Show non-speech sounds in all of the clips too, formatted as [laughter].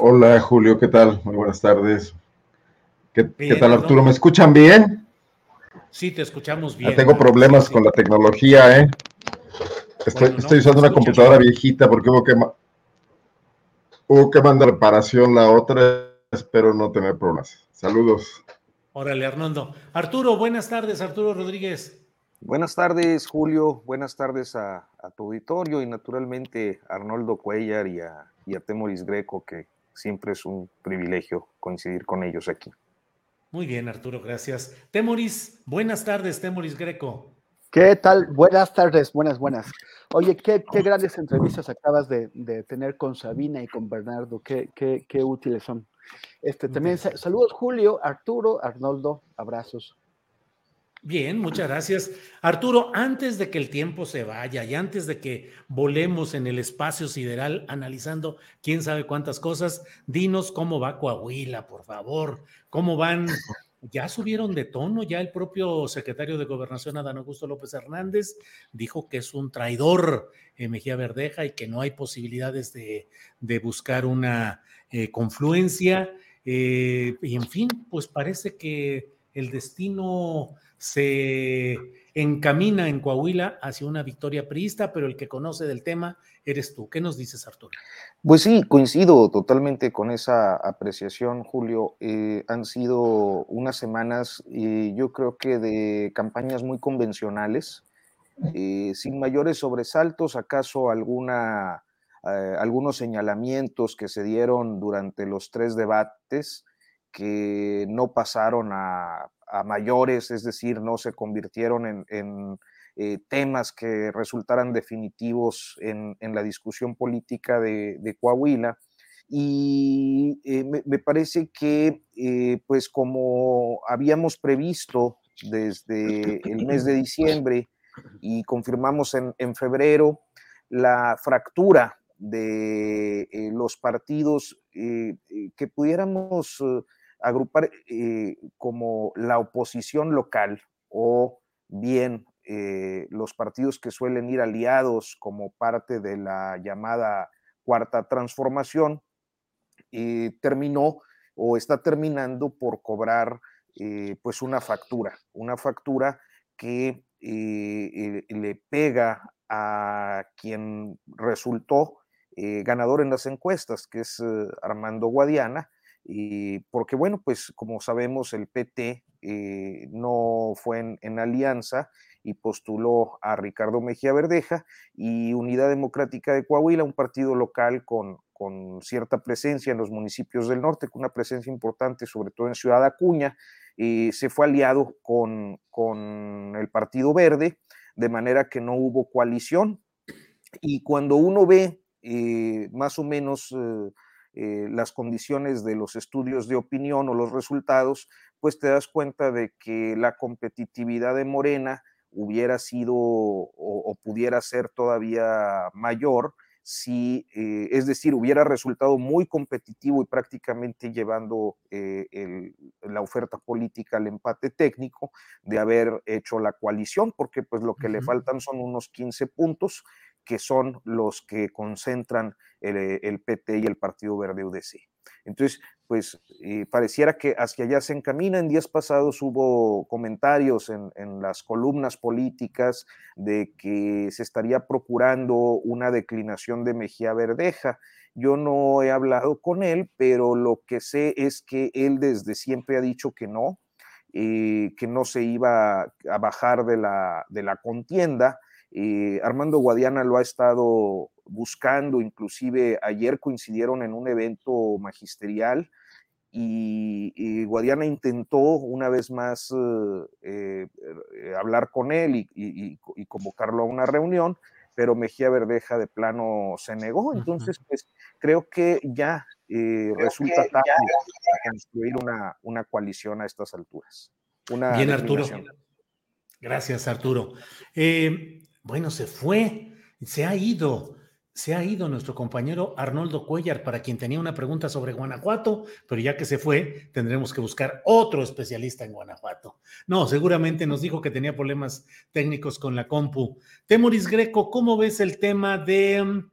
Hola Julio, ¿qué tal? Muy buenas tardes. ¿Qué, ¿qué tal Arturo? ¿Me escuchan bien? Sí, te escuchamos bien. Ya tengo problemas sí. con la tecnología, ¿eh? Estoy, bueno, estoy usando una computadora bien. viejita porque hubo que, hubo que mandar reparación la otra. Espero no tener problemas. Saludos. Órale, Arnoldo. Arturo, buenas tardes, Arturo Rodríguez. Buenas tardes, Julio. Buenas tardes a, a tu auditorio y naturalmente a Arnoldo Cuellar y a, y a Temoris Greco, que siempre es un privilegio coincidir con ellos aquí. Muy bien, Arturo, gracias. Temoris, buenas tardes, Temoris Greco. ¿Qué tal? Buenas tardes, buenas, buenas. Oye, qué, qué grandes entrevistas acabas de, de, tener con Sabina y con Bernardo, qué, qué, qué útiles son. Este, también saludos, Julio, Arturo, Arnoldo, abrazos. Bien, muchas gracias. Arturo, antes de que el tiempo se vaya y antes de que volemos en el espacio sideral analizando quién sabe cuántas cosas, dinos cómo va Coahuila, por favor. ¿Cómo van? Ya subieron de tono, ya el propio secretario de Gobernación, Adán Augusto López Hernández, dijo que es un traidor eh, Mejía Verdeja y que no hay posibilidades de, buscar una eh, confluencia. Eh, y en fin, pues parece que el destino se encamina en Coahuila hacia una victoria priista, pero el que conoce del tema eres tú. ¿Qué nos dices, Arturo? Pues sí, coincido totalmente con esa apreciación, Julio. Eh, han sido unas semanas, eh, yo creo que de campañas muy convencionales, eh, sin mayores sobresaltos, acaso alguna, algunos señalamientos que se dieron durante los tres debates que no pasaron a mayores, es decir, no se convirtieron en, eh, temas que resultaran definitivos en, la discusión política de, Coahuila. Y eh, me, parece que, eh, pues como habíamos previsto desde el mes de diciembre y confirmamos en febrero, la fractura de los partidos que pudiéramos agrupar eh, como la oposición local o bien eh, los partidos que suelen ir aliados como parte de la llamada cuarta transformación, eh, terminó o está terminando por cobrar pues una factura, una factura que le pega a quien resultó ganador en las encuestas, que es Armando Guadiana, porque bueno, pues como sabemos el PT eh, no fue en, alianza y postuló a Ricardo Mejía Verdeja y Unidad Democrática de Coahuila, un partido local con, con cierta presencia en los municipios del norte, con una presencia importante sobre todo en Ciudad Acuña, eh, se fue aliado con, con el Partido Verde, de manera que no hubo coalición. Y cuando uno ve eh, más o menos eh, las condiciones de los estudios de opinión o los resultados, pues te das cuenta de que la competitividad de Morena hubiera sido o, o pudiera ser todavía mayor si, eh, es decir, hubiera resultado muy competitivo y prácticamente llevando eh, la oferta política al empate técnico de haber hecho la coalición, porque pues lo que le faltan son unos 15 puntos que son los que concentran el, PT y el Partido Verde UDC. Entonces, pues eh, pareciera que hacia allá se encamina. En días pasados hubo comentarios en, las columnas políticas de que se estaría procurando una declinación de Mejía Verdeja. Yo no he hablado con él, pero lo que sé es que él desde siempre ha dicho que no, eh, que no se iba a bajar de la, de la contienda. Eh, Armando Guadiana lo ha estado buscando, inclusive ayer coincidieron en un evento magisterial y, Guadiana intentó una vez más eh, eh, hablar con él y, convocarlo a una reunión, pero Mejía Verdeja de plano se negó. Entonces, pues creo que ya resulta tarde construir una, una, coalición a estas alturas. Bien, Arturo. Gracias, Arturo. Bueno, se fue, se ha ido, se ha ido nuestro compañero Arnoldo Cuellar, para quien tenía una pregunta sobre Guanajuato, pero ya que se fue, tendremos que buscar otro especialista en Guanajuato. No, seguramente nos dijo que tenía problemas técnicos con la compu. Temoris Greco, ¿cómo ves el tema de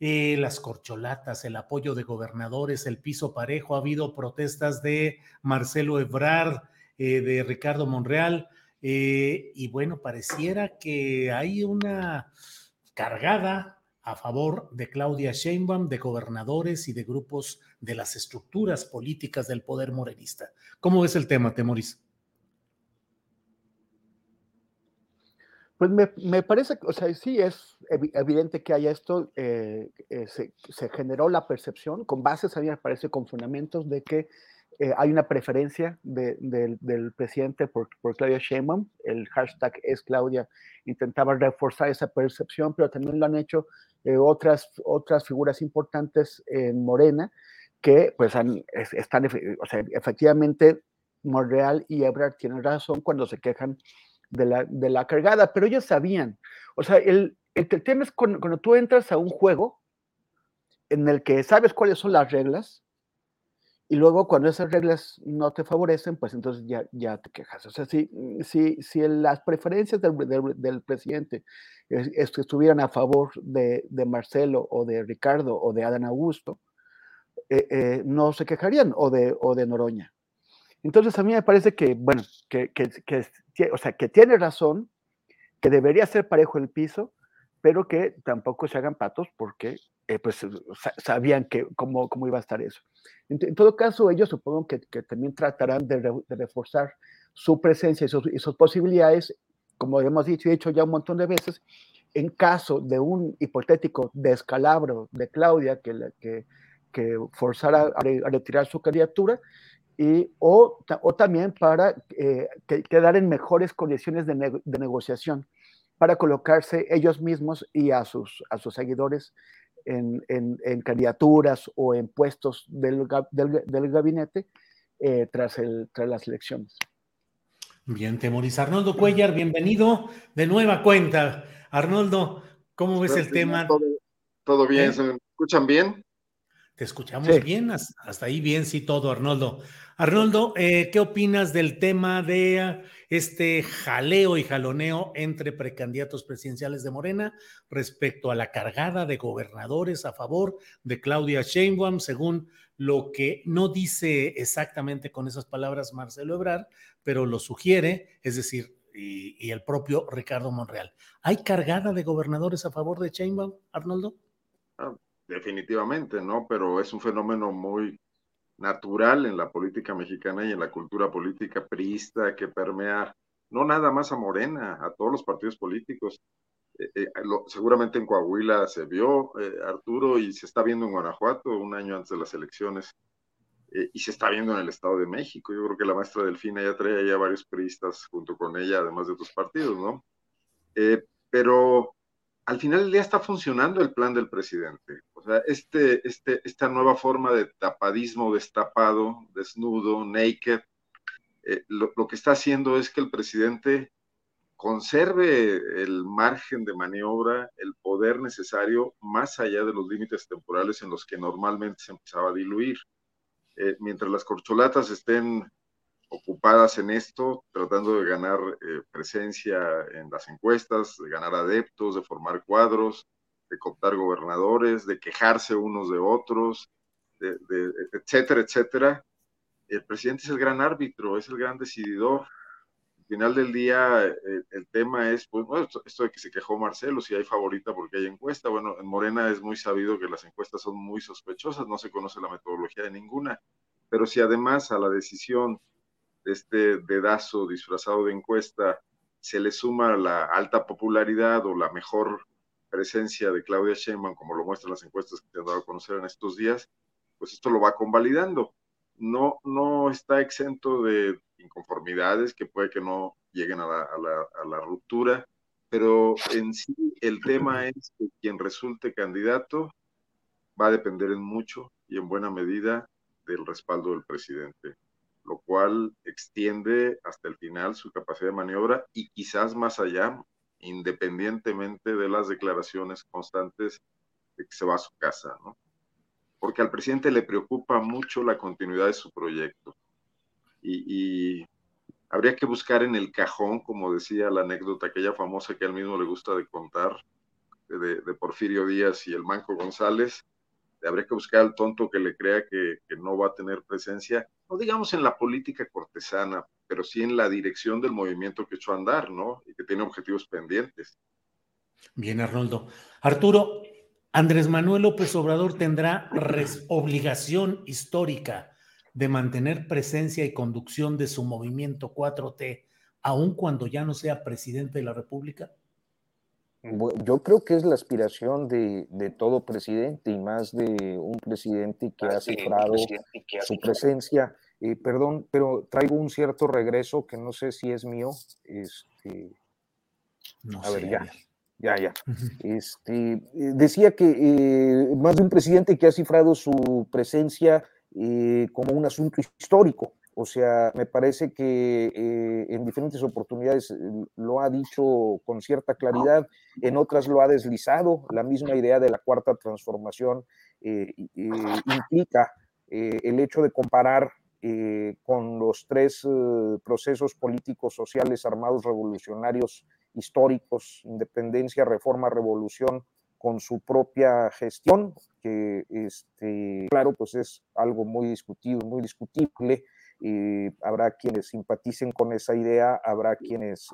eh, las corcholatas, el apoyo de gobernadores, el piso parejo? Ha habido protestas de Marcelo Ebrard, eh, de Ricardo Monreal. Eh, y bueno, pareciera que hay una cargada a favor de Claudia Sheinbaum, de gobernadores y de grupos de las estructuras políticas del poder morenista. ¿Cómo ves el tema, Temoris? Pues me, parece, o sea, sí es evidente que haya esto, eh, eh, se, generó la percepción, con bases, a mí me parece, con fundamentos de que eh, hay una preferencia del presidente por, Claudia Sheinbaum, el hashtag es Claudia, intentaba reforzar esa percepción, pero también lo han hecho eh, otras, otras figuras importantes en Morena, que pues están, o sea, efectivamente Monreal y Ebrard tienen razón cuando se quejan de la, de la cargada, pero ellos sabían, o sea, el, el, tema es cuando, cuando tú entras a un juego en el que sabes cuáles son las reglas, y luego cuando esas reglas no te favorecen, pues entonces ya, ya te quejas. O sea, si, si, si las preferencias del, del, presidente estuvieran a favor de, de, Marcelo o de Ricardo o de Adán Augusto, eh, eh, no se quejarían, o de, o de Noroña. Entonces a mí me parece que, bueno, que, que, que, o sea, que tiene razón, que debería ser parejo el piso, pero que tampoco se hagan patos porque eh, pues sabían que, cómo, cómo iba a estar eso. En, todo caso, ellos supongo que, que también tratarán de, reforzar su presencia y sus, posibilidades, como hemos dicho y dicho ya un montón de veces, en caso de un hipotético descalabro de Claudia que, que, que forzara a, retirar su candidatura, y, o, o también para eh, quedar en mejores condiciones de, de, negociación, para colocarse ellos mismos y a sus, a sus seguidores en, candidaturas o en puestos del, del, gabinete eh, tras, el, tras las elecciones. Bien, Temoris. Arnoldo Cuellar, bienvenido de nueva cuenta. Arnoldo, ¿cómo ves el tema? Todo, bien, ¿Eh? ¿se me escuchan bien? Te escuchamos bien, hasta ahí bien, sí, todo, Arnoldo. Arnoldo, eh, ¿qué opinas del tema de este jaleo y jaloneo entre precandidatos presidenciales de Morena respecto a la cargada de gobernadores a favor de Claudia Sheinbaum, según lo que no dice exactamente con esas palabras Marcelo Ebrard, pero lo sugiere, es decir, y, el propio Ricardo Monreal. ¿Hay cargada de gobernadores a favor de Sheinbaum, Arnoldo? Ah, definitivamente, ¿no? Pero es un fenómeno muy natural en la política mexicana y en la cultura política priista que permea no nada más a Morena, a todos los partidos políticos. Eh, eh, seguramente en Coahuila se vio, eh, Arturo, y se está viendo en Guanajuato un año antes de las elecciones, y se está viendo en el Estado de México. Yo creo que la maestra Delfina ya trae ya varios priistas junto con ella, además de otros partidos, ¿no? pero al final del día está funcionando el plan del presidente. O sea, este, este, esta nueva forma de tapadismo, destapado, desnudo, naked, eh, lo, que está haciendo es que el presidente conserve el margen de maniobra, el poder necesario más allá de los límites temporales en los que normalmente se empezaba a diluir. Eh, mientras las corcholatas estén ocupadas en esto, tratando de ganar eh, presencia en las encuestas, de ganar adeptos, de formar cuadros, de cooptar gobernadores, de quejarse unos de otros, de, etcétera, etcétera. El presidente es el gran árbitro, es el gran decididor. Al final del día, eh, el tema es, pues, bueno, esto, de que se quejó Marcelo, si hay favorita porque hay encuesta. Bueno, en Morena es muy sabido que las encuestas son muy sospechosas, no se conoce la metodología de ninguna. Pero si además a la decisión este dedazo disfrazado de encuesta se le suma la alta popularidad o la mejor presencia de Claudia Sheinbaum, como lo muestran las encuestas que te han dado a conocer en estos días, pues esto lo va convalidando. No, no está exento de inconformidades que puede que no lleguen a la, a la ruptura, pero en sí el tema es que quien resulte candidato va a depender en mucho y en buena medida del respaldo del presidente lo cual extiende hasta el final su capacidad de maniobra y quizás más allá, independientemente de las declaraciones constantes de que se va a su casa, ¿no? Porque al presidente le preocupa mucho la continuidad de su proyecto. Y, habría que buscar en el cajón, como decía la anécdota aquella famosa que a él mismo le gusta de contar, de, de Porfirio Díaz y el Manco González, habría que buscar al tonto que le crea que, no va a tener presencia, no digamos en la política cortesana, pero sí en la dirección del movimiento que echó a andar, ¿no? Y que tiene objetivos pendientes. Bien, Arnoldo. Arturo, Andrés Manuel López Obrador tendrá obligación histórica de mantener presencia y conducción de su movimiento 4T, aun cuando ya no sea presidente de la República. Yo creo que es la aspiración de, todo presidente y más de un presidente que ha cifrado su presencia. Eh, perdón, pero traigo un cierto regreso que no sé si es mío. Este, a ver, ya, ya, ya. Este, eh, decía que eh, más de un presidente que ha cifrado su presencia como un asunto histórico. O sea, me parece que eh, en diferentes oportunidades eh, lo ha dicho con cierta claridad, en otras lo ha deslizado. La misma idea de la cuarta transformación eh, implica el hecho de comparar con los tres procesos políticos, sociales, armados, revolucionarios históricos, independencia, reforma, revolución, con su propia gestión, que este, claro, pues es algo muy discutible, muy discutible habrá quienes simpaticen con esa idea, habrá quienes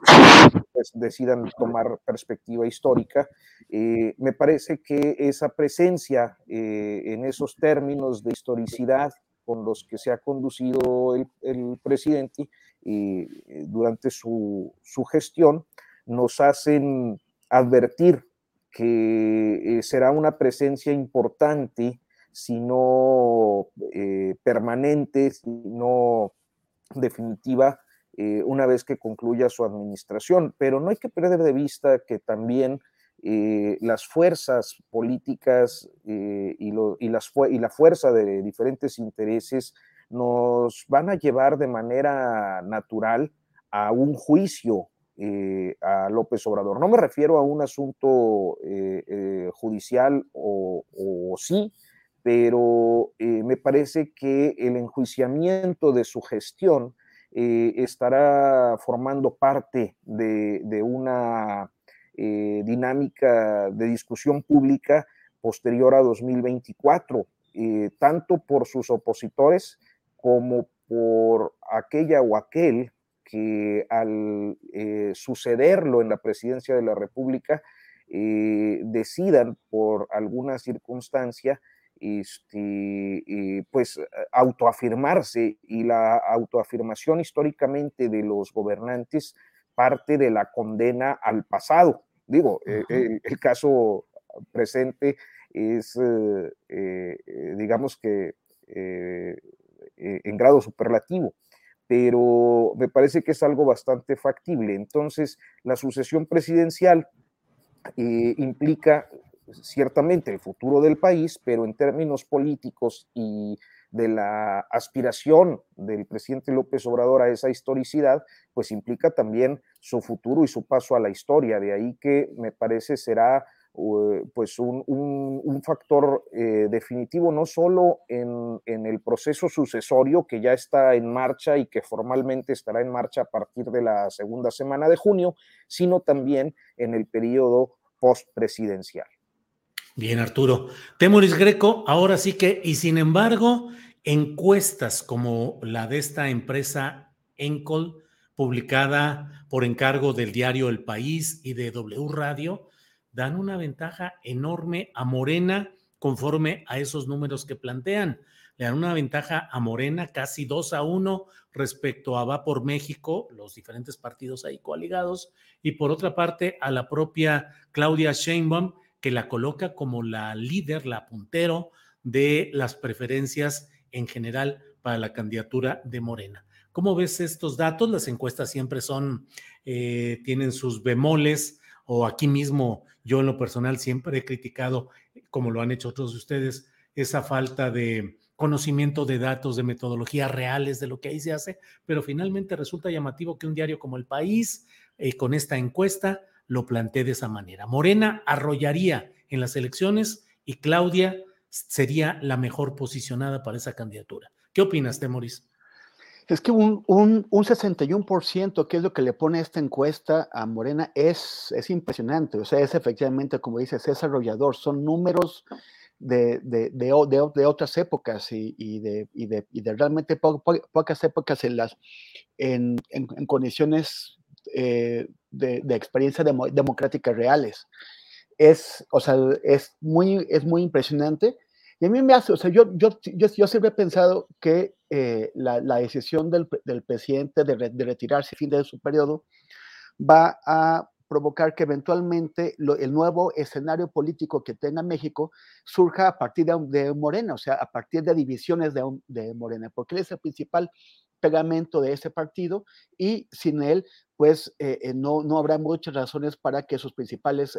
pues, decidan tomar perspectiva histórica. Eh, me parece que esa presencia eh, en esos términos de historicidad con los que se ha conducido el, presidente eh, durante su, su gestión nos hacen advertir que será una presencia importante sino eh, permanente, sino definitiva, eh, una vez que concluya su administración. Pero no hay que perder de vista que también eh, las fuerzas políticas y, las, la fuerza de diferentes intereses nos van a llevar de manera natural a un juicio a López Obrador. No me refiero a un asunto judicial o, sí, pero eh, me parece que el enjuiciamiento de su gestión eh, estará formando parte de, una eh, dinámica de discusión pública posterior a 2024, tanto por sus opositores como por aquella o aquel que al sucederlo en la presidencia de la República decidan por alguna circunstancia este, pues autoafirmarse y la autoafirmación históricamente de los gobernantes parte de la condena al pasado. Digo, eh, el, caso presente es, eh, eh, digamos que, en grado superlativo, pero me parece que es algo bastante factible. Entonces, la sucesión presidencial implica ciertamente el futuro del país, pero en términos políticos y de la aspiración del presidente López Obrador a esa historicidad, pues implica también su futuro y su paso a la historia. De ahí que me parece será pues un, factor eh, definitivo no solo en, el proceso sucesorio que ya está en marcha y que formalmente estará en marcha a partir de la segunda semana de junio, sino también en el periodo postpresidencial. Bien, Arturo. Temoris Greco, ahora sí que, y sin embargo, encuestas como la de esta empresa Encol, publicada por encargo del diario El País y de W Radio, dan una ventaja enorme a Morena conforme a esos números que plantean. Le dan una ventaja a Morena casi 2 a 1 respecto a Va por México, los diferentes partidos ahí coaligados, y por otra parte a la propia Claudia Sheinbaum, que la coloca como la líder, la puntero de las preferencias en general para la candidatura de Morena. ¿Cómo ves estos datos? Las encuestas siempre son, eh, tienen sus bemoles, o aquí mismo yo en lo personal siempre he criticado, como lo han hecho otros de ustedes, esa falta de conocimiento de datos, de metodologías reales de lo que ahí se hace, pero finalmente resulta llamativo que un diario como El País, eh, con esta encuesta, lo plantee de esa manera. Morena arrollaría en las elecciones y Claudia sería la mejor posicionada para esa candidatura. ¿Qué opinas, Temoris? Es que un, un, un 61%, que es lo que le pone esta encuesta a Morena, es, es impresionante. O sea, es efectivamente, como dices, es arrollador. Son números de, de, de, de otras épocas y, y, de, y, de, realmente pocas épocas en, las, en, en, condiciones eh, de, experiencia democrática reales. Es, o sea, es muy, es muy impresionante y a mí me hace, o sea, yo, yo, yo, siempre he pensado que eh, la, la, decisión del, del presidente de, de, retirarse a fin de su periodo va a provocar que eventualmente el nuevo escenario político que tenga México surja a partir de, de Morena, o sea, a partir de divisiones de, de Morena, porque él es el principal pegamento de ese partido y sin él, pues eh, eh, no, no habrá muchas razones para que sus principales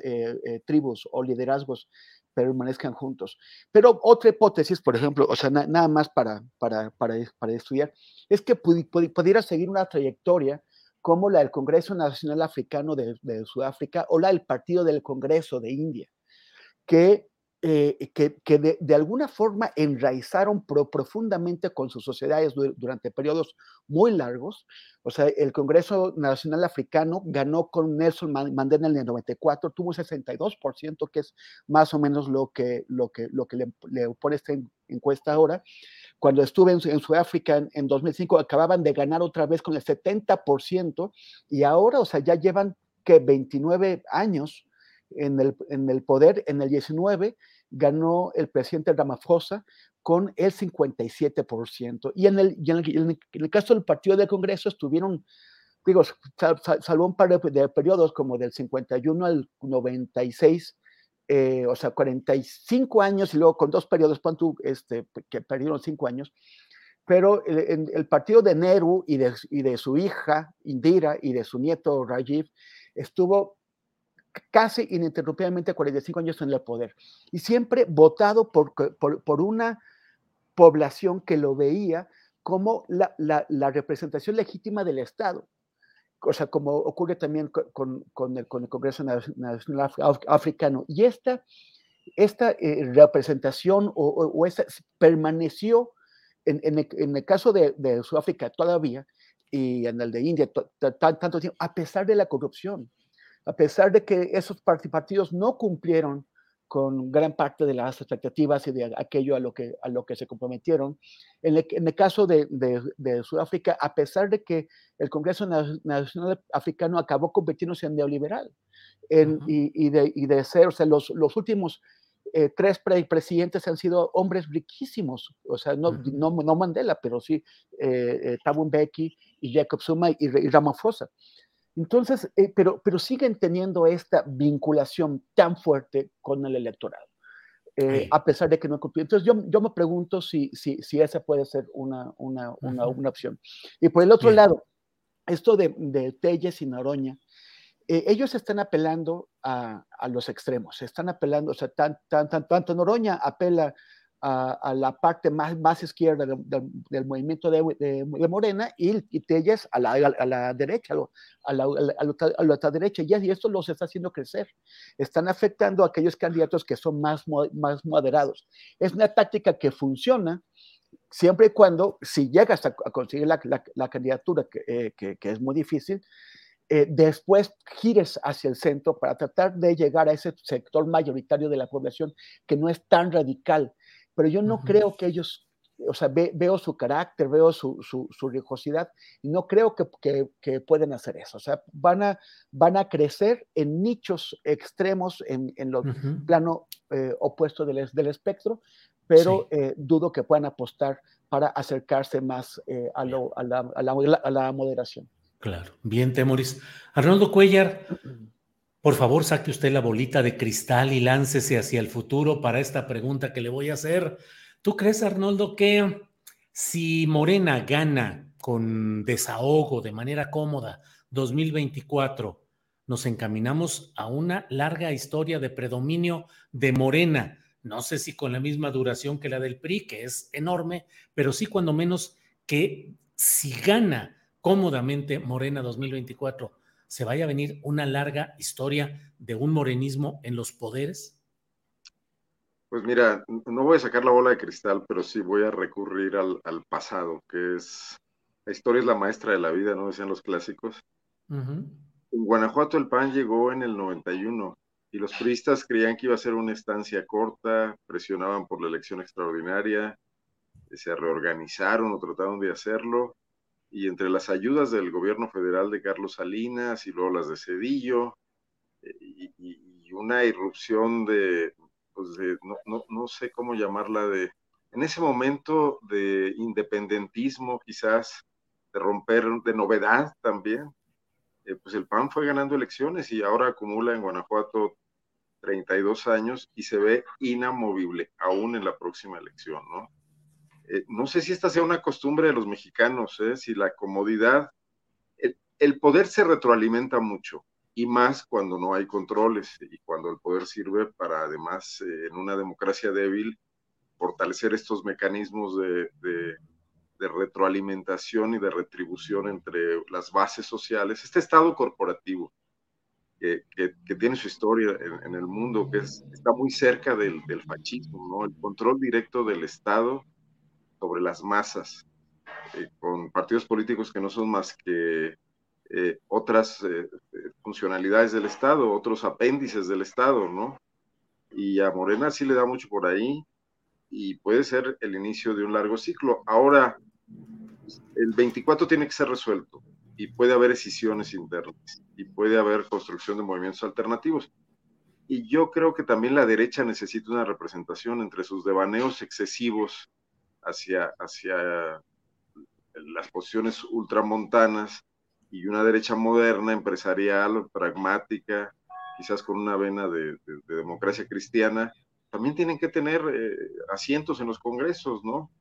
tribus o liderazgos permanezcan juntos. Pero otra hipótesis, por ejemplo, o sea, nada más para, para, para, para, estudiar, es que pudiera seguir una trayectoria como la del Congreso Nacional Africano de, de Sudáfrica o la del Partido del Congreso de India, que eh, que, que de, de, alguna forma enraizaron pro, profundamente con sus sociedades durante periodos muy largos. O sea, el Congreso Nacional Africano ganó con Nelson Mandela en el 94, tuvo 62%, que es más o menos lo que, lo que, lo que le, le pone esta encuesta ahora. Cuando estuve en, en Sudáfrica en, en 2005, acababan de ganar otra vez con el 70%, y ahora, o sea, ya llevan que 29 años en el, en el poder, en el 19 ganó el presidente Ramaphosa con el 57%. Y en el, en el, caso del Partido del Congreso estuvieron, digo, salvo un par de, periodos como del 51 al 96, eh, o sea, 45 años y luego con dos periodos, este, que perdieron cinco años, pero el, el, partido de Nehru y de, y de su hija Indira y de su nieto Rajiv estuvo casi ininterrumpidamente 45 años en el poder y siempre votado por, por, una población que lo veía como la, la, representación legítima del Estado. O sea, como ocurre también con, con, el, con el, Congreso Nacional Africano. Y esta, esta eh, representación o, o, esa, permaneció en, en, el, en, el, caso de, de, Sudáfrica todavía y en el de India tanto tiempo, a pesar de la corrupción a pesar de que esos partidos no cumplieron con gran parte de las expectativas y de aquello a lo que, a lo que se comprometieron. En el, caso de, de, Sudáfrica, a pesar de que el Congreso Nacional Africano acabó convirtiéndose en neoliberal en, y, y, de, y, de, ser, o sea, los, los últimos eh, tres presidentes han sido hombres riquísimos, o sea, no, no, no, Mandela, pero sí eh, eh, Thabo Mbeki y Jacob Zuma y, y Ramaphosa. Entonces, eh, pero, pero siguen teniendo esta vinculación tan fuerte con el electorado, eh, a pesar de que no cumplió. Entonces, yo, yo me pregunto si, si, si, esa puede ser una, una, una, una opción. Y por el otro lado, esto de, de Telles y Noroña, eh, ellos están apelando a, a, los extremos, están apelando, o sea, tan, tan, tan, tanto Noroña apela a, la parte más, más izquierda del movimiento de, Morena y, y Telles a la, a la derecha, a la, a la, otra derecha, y, esto los está haciendo crecer. Están afectando a aquellos candidatos que son más, más moderados. Es una táctica que funciona siempre y cuando, si llegas a, conseguir la, candidatura, eh, que, que, es muy difícil, eh, después gires hacia el centro para tratar de llegar a ese sector mayoritario de la población que no es tan radical pero yo no creo que ellos, o sea, veo su carácter, veo su, su, su rijosidad y no creo que, que, pueden hacer eso. O sea, van a, van a crecer en nichos extremos en, en el plano eh, opuesto del, del, espectro, pero eh, dudo que puedan apostar para acercarse más eh, a, lo, a, la, a, la, a, la, moderación. Claro, bien, Temoris. Arnoldo Cuellar. Por favor, saque usted la bolita de cristal y láncese hacia el futuro para esta pregunta que le voy a hacer. ¿Tú crees, Arnoldo, que si Morena gana con desahogo, de manera cómoda, 2024, nos encaminamos a una larga historia de predominio de Morena? No sé si con la misma duración que la del PRI, que es enorme, pero sí cuando menos que si gana cómodamente Morena 2024, se vaya a venir una larga historia de un morenismo en los poderes? Pues mira, no voy a sacar la bola de cristal, pero sí voy a recurrir al, pasado, que es, la historia es la maestra de la vida, ¿no? Decían los clásicos. En Guanajuato el PAN llegó en el 91 y los priistas creían que iba a ser una estancia corta, presionaban por la elección extraordinaria, se reorganizaron o trataron de hacerlo y entre las ayudas del gobierno federal de Carlos Salinas y luego las de Cedillo eh, y, una irrupción de, pues de no, no, no, sé cómo llamarla, de en ese momento de independentismo quizás, de romper, de novedad también, eh, pues el PAN fue ganando elecciones y ahora acumula en Guanajuato 32 años y se ve inamovible aún en la próxima elección, ¿no? Eh, no sé si esta sea una costumbre de los mexicanos, ¿eh? si la comodidad, el, poder se retroalimenta mucho y más cuando no hay controles y cuando el poder sirve para además eh, en una democracia débil fortalecer estos mecanismos de, retroalimentación y de retribución entre las bases sociales, este estado corporativo que, tiene su historia en, el mundo, que está muy cerca del, fascismo, el control directo del Estado sobre las masas, eh, con partidos políticos que no son más que eh, otras eh, funcionalidades del Estado, otros apéndices del Estado, ¿no? Y a Morena sí le da mucho por ahí y puede ser el inicio de un largo ciclo. Ahora, el 24 tiene que ser resuelto y puede haber decisiones internas y puede haber construcción de movimientos alternativos. Y yo creo que también la derecha necesita una representación entre sus devaneos excesivos hacia, hacia las posiciones ultramontanas y una derecha moderna, empresarial, pragmática, quizás con una vena de, democracia cristiana, también tienen que tener eh, asientos en los congresos, ¿no?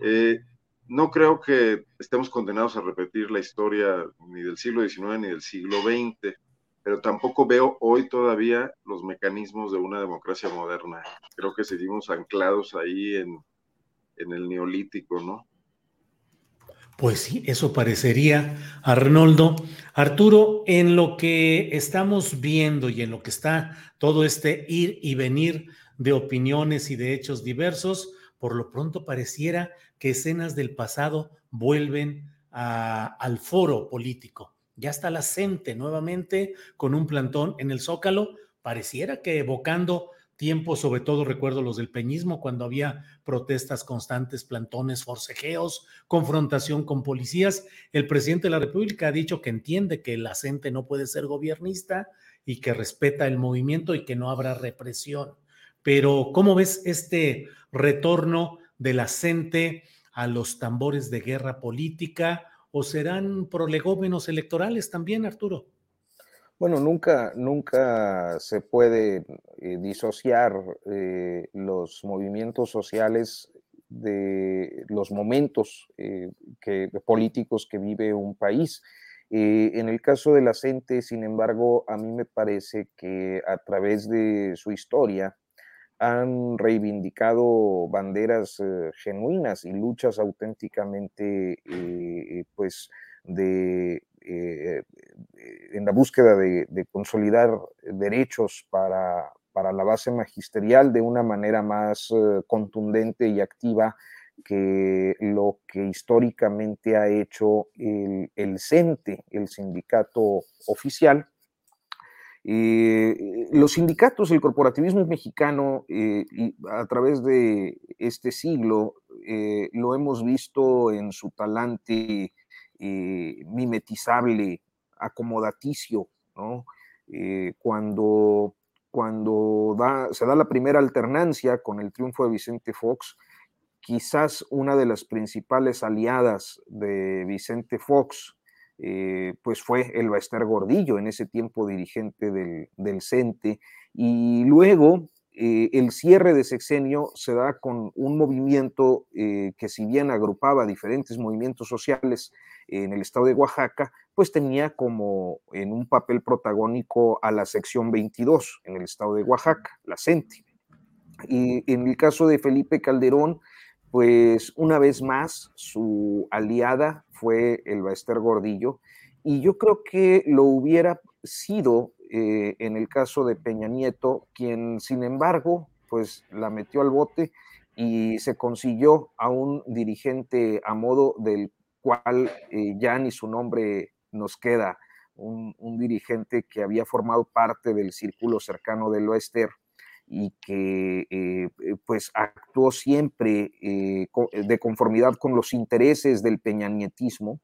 Eh, no creo que estemos condenados a repetir la historia ni del siglo XIX ni del siglo XX, pero tampoco veo hoy todavía los mecanismos de una democracia moderna. Creo que seguimos anclados ahí en, en el neolítico, ¿no? Pues sí, eso parecería, Arnoldo. Arturo, en lo que estamos viendo y en lo que está todo este ir y venir de opiniones y de hechos diversos, por lo pronto pareciera que escenas del pasado vuelven al foro político. Ya está la CENTE nuevamente con un plantón en el Zócalo, pareciera que evocando tiempos, sobre todo recuerdo los del peñismo, cuando había protestas constantes, plantones, forcejeos, confrontación con policías. El presidente de la República ha dicho que entiende que la gente no puede ser gobernista y que respeta el movimiento y que no habrá represión. Pero, ¿cómo ves este retorno de la gente a los tambores de guerra política o serán prolegómenos electorales también, Arturo? Bueno, nunca, nunca se puede eh, disociar eh, los movimientos sociales de los momentos eh, políticos que vive un país. en el caso de la CENTE, sin embargo, a mí me parece que a través de su historia han reivindicado banderas genuinas y luchas auténticamente, pues, de, en la búsqueda de, consolidar derechos para, para la base magisterial de una manera más eh, contundente y activa que lo que históricamente ha hecho el, el CENTE, el sindicato oficial. Eh, los sindicatos, el corporativismo mexicano, eh, a través de este siglo, lo hemos visto en su talante mimetizable, acomodaticio, ¿no? cuando cuando se da la primera alternancia con el triunfo de Vicente Fox, quizás una de las principales aliadas de Vicente Fox, eh, pues fue el Baester Gordillo, en ese tiempo dirigente del, del CENTE, y luego eh, el cierre de sexenio se da con un movimiento eh, que si bien agrupaba diferentes movimientos sociales en el estado de Oaxaca, pues tenía como en un papel protagónico a la sección 22 en el estado de Oaxaca, la CENTE. Y en el caso de Felipe Calderón, pues una vez más su aliada fue el Baester Gordillo, y yo creo que lo hubiera sido eh, en el caso de Peña Nieto, quien sin embargo, pues la metió al bote y se consiguió a un dirigente a modo del cual eh, ya ni su nombre nos queda, un, dirigente que había formado parte del círculo cercano del Oester y que eh, pues actuó siempre de conformidad con los intereses del peñanietismo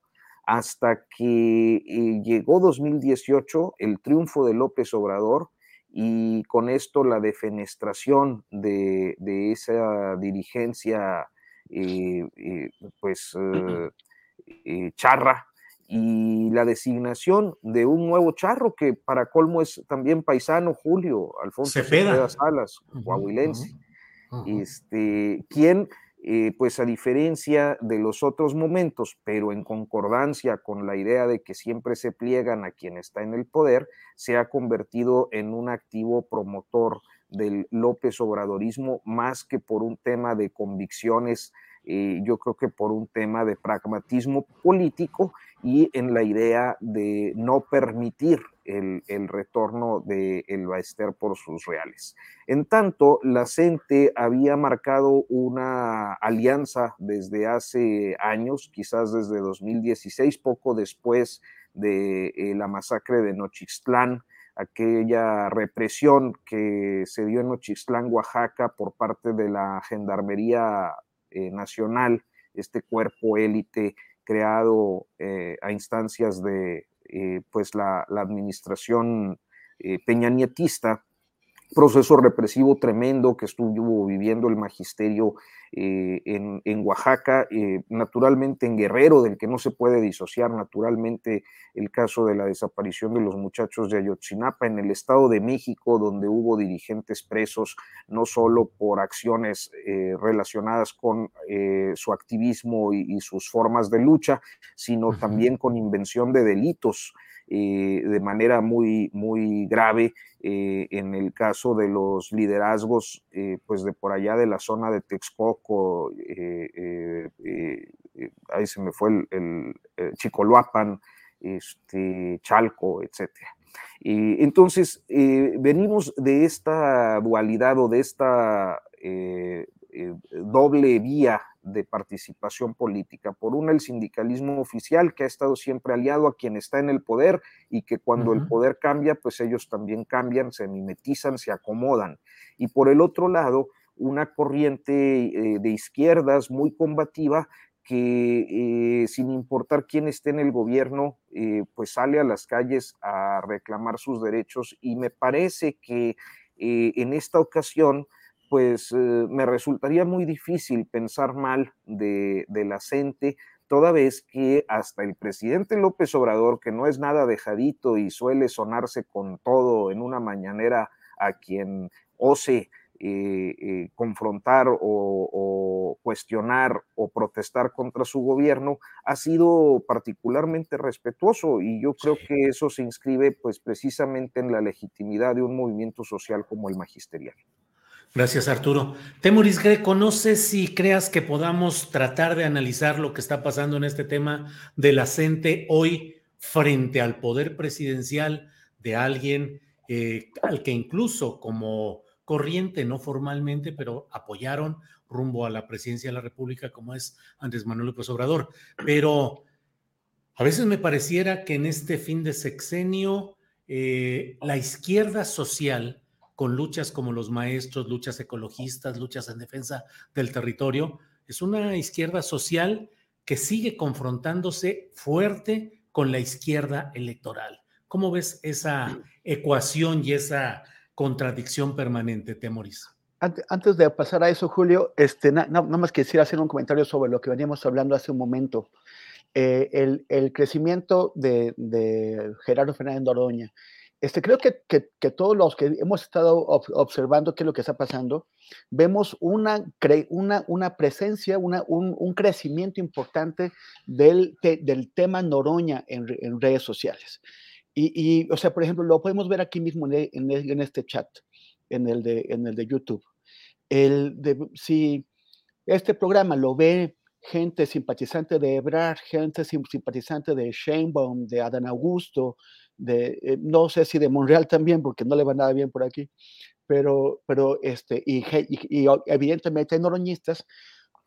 hasta que llegó 2018 el triunfo de López Obrador y con esto la defenestración de, de esa dirigencia pues charra y la designación de un nuevo charro que para colmo es también paisano, Julio Alfonso Cepeda, Salas, coahuilense, este, quien, eh, pues a diferencia de los otros momentos, pero en concordancia con la idea de que siempre se pliegan a quien está en el poder, se ha convertido en un activo promotor del López Obradorismo más que por un tema de convicciones eh, yo creo que por un tema de pragmatismo político y en la idea de no permitir el, retorno de el Baester por sus reales. En tanto, la CENTE había marcado una alianza desde hace años, quizás desde 2016, poco después de eh, la masacre de Nochixtlán, aquella represión que se dio en Nochixtlán, Oaxaca, por parte de la Gendarmería eh, nacional, este cuerpo élite creado eh, a instancias de eh, pues la, la administración peñanietista, proceso represivo tremendo que estuvo viviendo el magisterio eh, en, Oaxaca, eh, naturalmente en Guerrero, del que no se puede disociar, naturalmente el caso de la desaparición de los muchachos de Ayotzinapa, en el Estado de México, donde hubo dirigentes presos, no solo por acciones eh, relacionadas con su activismo y, sus formas de lucha, sino también con invención de delitos. De manera muy, muy grave eh, en el caso de los liderazgos, eh, pues de por allá de la zona de Texcoco, eh, ahí se me fue el, el este, Chalco, etc. entonces, venimos de esta dualidad o de esta doble vía de participación política. Por una, el sindicalismo oficial, que ha estado siempre aliado a quien está en el poder y que cuando el poder cambia, pues ellos también cambian, se mimetizan, se acomodan. Y por el otro lado, una corriente eh, de izquierdas muy combativa que eh, sin importar quién esté en el gobierno, eh, pues sale a las calles a reclamar sus derechos y me parece que en esta ocasión pues eh, me resultaría muy difícil pensar mal de, la gente, toda vez que hasta el presidente López Obrador, que no es nada dejadito y suele sonarse con todo en una mañanera a quien ose eh, eh, confrontar o, cuestionar o protestar contra su gobierno, ha sido particularmente respetuoso y yo creo que eso se inscribe pues precisamente en la legitimidad de un movimiento social como el magisterial. Gracias, Arturo. Temoris Greco, no sé si creas que podamos tratar de analizar lo que está pasando en este tema de la hoy frente al poder presidencial de alguien eh, al que incluso como corriente, no formalmente, pero apoyaron rumbo a la presidencia de la República, como es Andrés Manuel López Obrador. Pero a veces me pareciera que en este fin de sexenio, eh, la izquierda social, con luchas como los maestros, luchas ecologistas, luchas en defensa del territorio. Es una izquierda social que sigue confrontándose fuerte con la izquierda electoral. ¿Cómo ves esa ecuación y esa contradicción permanente, Temoris? Antes de pasar a eso, Julio, este, nada más quisiera hacer un comentario sobre lo que veníamos hablando hace un momento. Eh, el, crecimiento de, de Gerardo Fernández Doroña este, creo que, que, todos los que hemos estado observando qué es lo que está pasando, vemos una, una, una presencia, una, un, un, crecimiento importante del, del tema Noroña en, en redes sociales. Y, y, o sea, por ejemplo, lo podemos ver aquí mismo en, en, en este chat, en el de, en el de YouTube. El si este programa lo ve gente simpatizante de Ebrard, gente simpatizante de Sheinbaum, de Adán Augusto, de, eh, no sé si de Monreal también, porque no le va nada bien por aquí, pero, pero este, y, y, evidentemente hay noroñistas,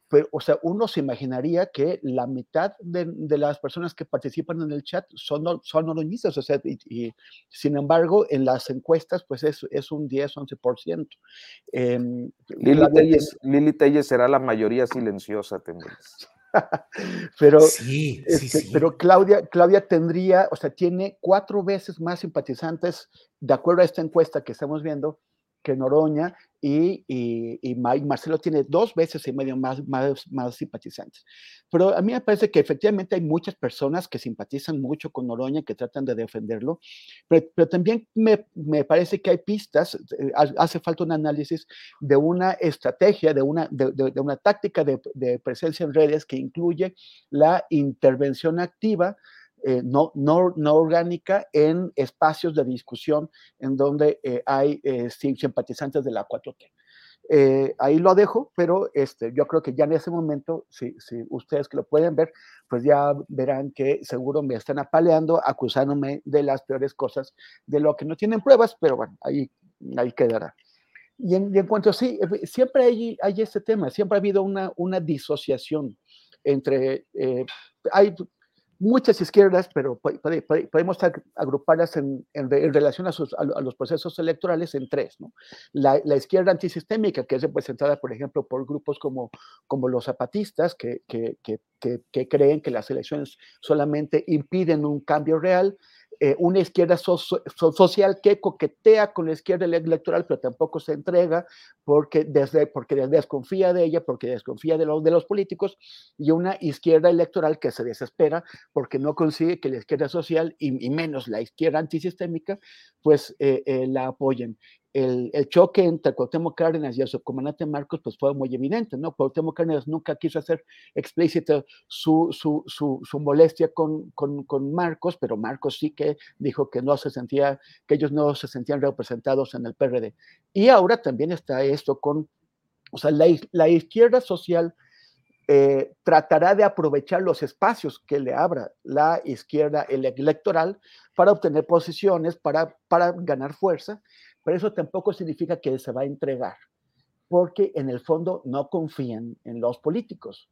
pero, o sea, uno se imaginaría que la mitad de, de, las personas que participan en el chat son, son noroñistas, o sea, y, sin embargo, en las encuestas, pues es, es un 10, 11%. Eh, Lili, Telles, será la mayoría silenciosa, tendrás. [laughs] pero, este, pero Claudia, Claudia tendría, o sea, tiene cuatro veces más simpatizantes, de acuerdo a esta encuesta que estamos viendo, que Noroña y, y, Marcelo tiene dos veces y medio más, más, más, simpatizantes. Pero a mí me parece que efectivamente hay muchas personas que simpatizan mucho con Noroña, que tratan de defenderlo, pero, pero también me, me, parece que hay pistas, eh, hace falta un análisis de una estrategia, de una, de, de, una táctica de, de presencia en redes que incluye la intervención activa eh, no, no, no, orgánica en espacios de discusión en donde eh, hay eh, simpatizantes de la 4T. ahí lo dejo, pero este, yo creo que ya en ese momento, si, si, ustedes que lo pueden ver, pues ya verán que seguro me están apaleando, acusándome de las peores cosas, de lo que no tienen pruebas, pero bueno, ahí, ahí quedará. Y en, cuanto sí, siempre hay, hay este tema, siempre ha habido una, una disociación entre, hay muchas izquierdas, pero podemos agruparlas en, relación a, los procesos electorales en tres. ¿no? La, izquierda antisistémica, que es representada, por ejemplo, por grupos como, los zapatistas, que creen que las elecciones solamente impiden un cambio real, eh, una izquierda social que coquetea con la izquierda electoral, pero tampoco se entrega porque, desde, porque desconfía de ella, porque desconfía de, los de los políticos, y una izquierda electoral que se desespera porque no consigue que la izquierda social y, menos la izquierda antisistémica, pues eh, eh, la apoyen el, choque entre Cuauhtémoc Cárdenas y el subcomandante Marcos pues fue muy evidente, ¿no? Cuauhtémoc Cárdenas nunca quiso hacer explícita su, su, su, molestia con, con, con, Marcos, pero Marcos sí que dijo que no se sentía, que ellos no se sentían representados en el PRD. Y ahora también está esto con, o sea, la, la izquierda social eh, tratará de aprovechar los espacios que le abra la izquierda electoral para obtener posiciones, para, para ganar fuerza, pero eso tampoco significa que se va a entregar, porque en el fondo no confían en los políticos.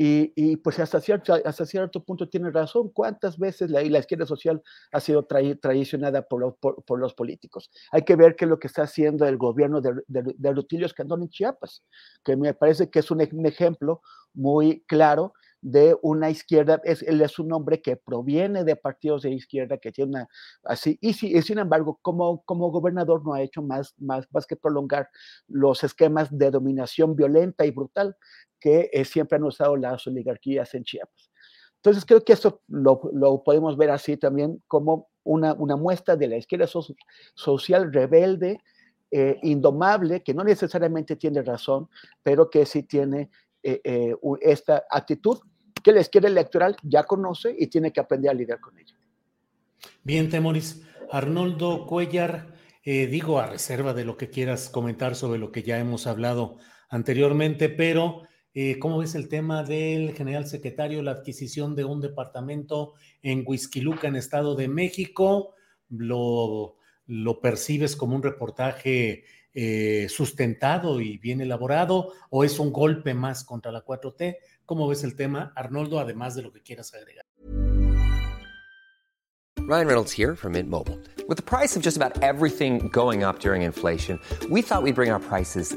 Y, pues hasta cierto, hasta cierto punto tiene razón. ¿Cuántas veces la, la izquierda social ha sido traicionada por, por, los políticos? Hay que ver qué es lo que está haciendo el gobierno de, de, de Rutilio Escandón en Chiapas, que me parece que es un, un ejemplo muy claro de una izquierda, es, él es un hombre que proviene de partidos de izquierda, que tiene una, así, y, y sin embargo, como, como gobernador no ha hecho más, más, más que prolongar los esquemas de dominación violenta y brutal que eh, siempre han usado las oligarquías en Chiapas. Entonces creo que esto lo, lo podemos ver así también como una, una muestra de la izquierda social rebelde, eh, indomable, que no necesariamente tiene razón, pero que sí tiene eh, eh, esta actitud que la izquierda electoral ya conoce y tiene que aprender a lidiar con ella. Bien, Temoris. Arnoldo Cuellar, eh, digo a reserva de lo que quieras comentar sobre lo que ya hemos hablado anteriormente, pero ¿cómo ves el tema del general secretario, la adquisición de un departamento en Huizquiluca, en Estado de México? ¿Lo, lo percibes como un reportaje eh, sustentado y bien elaborado o es un golpe más contra la 4T? ¿Cómo ves el tema, Arnoldo, además de lo que quieras agregar? Ryan Reynolds here from Mint Mobile. With the price of just about everything going up during inflation, we thought we'd bring our prices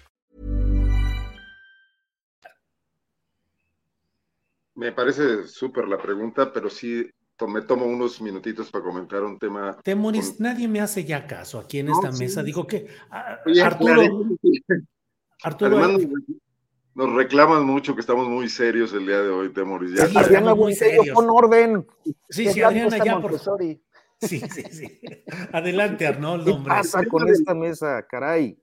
Me parece súper la pregunta, pero sí to- me tomo unos minutitos para comentar un tema. Temoris, con- nadie me hace ya caso aquí en No, esta sí. mesa. Digo que ah, Oye, Arturo, Arturo, Además, nos reclaman mucho que estamos muy serios el día de hoy, Temoris. Ya, Sí, muy serios. con orden. sí, ¿Qué sí, Adriana, ya por? [laughs] Sí, sí, sí. Adelante, Arnoldo, ¿Qué pasa con esta mesa, caray?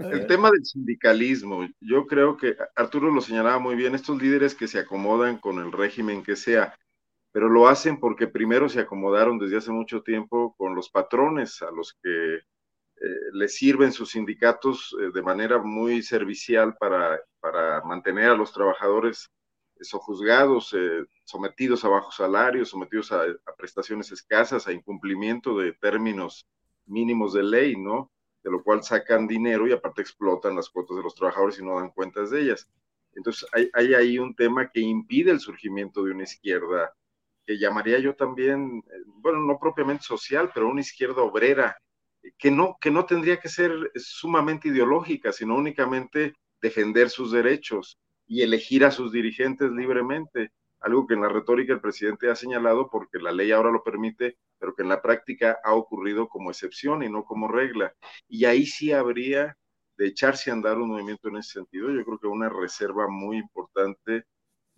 El tema del sindicalismo, yo creo que Arturo lo señalaba muy bien, estos líderes que se acomodan con el régimen que sea, pero lo hacen porque primero se acomodaron desde hace mucho tiempo con los patrones a los que eh, les sirven sus sindicatos eh, de manera muy servicial para, para mantener a los trabajadores sojuzgados, eh, sometidos a bajos salarios, sometidos a, a prestaciones escasas, a incumplimiento de términos mínimos de ley, ¿no? De lo cual sacan dinero y aparte explotan las cuotas de los trabajadores y no dan cuentas de ellas. Entonces hay, hay ahí un tema que impide el surgimiento de una izquierda que llamaría yo también, eh, bueno, no propiamente social, pero una izquierda obrera, que no, que no tendría que ser sumamente ideológica, sino únicamente defender sus derechos y elegir a sus dirigentes libremente, algo que en la retórica el presidente ha señalado porque la ley ahora lo permite, pero que en la práctica ha ocurrido como excepción y no como regla. Y ahí sí habría de echarse a andar un movimiento en ese sentido. Yo creo que una reserva muy importante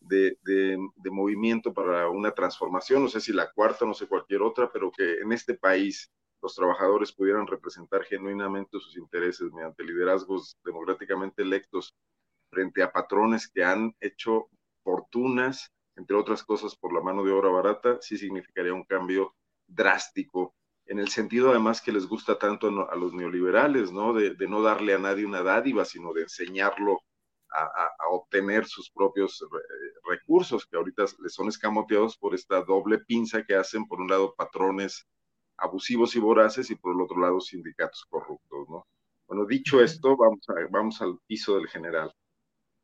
de, de, de, movimiento para una transformación, no sé si la cuarta, no sé cualquier otra, pero que en este país los trabajadores pudieran representar genuinamente sus intereses mediante liderazgos democráticamente electos frente a patrones que han hecho fortunas, entre otras cosas por la mano de obra barata, sí significaría un cambio drástico, en el sentido además que les gusta tanto a los neoliberales, ¿no? De, de no darle a nadie una dádiva, sino de enseñarlo a, a, a, obtener sus propios recursos, que ahorita les son escamoteados por esta doble pinza que hacen, por un lado patrones abusivos y voraces y por el otro lado sindicatos corruptos, ¿no? Bueno, dicho esto, vamos, a, vamos al piso del general.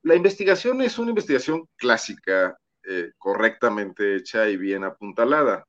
La investigación es una investigación clásica, eh, correctamente hecha y bien apuntalada.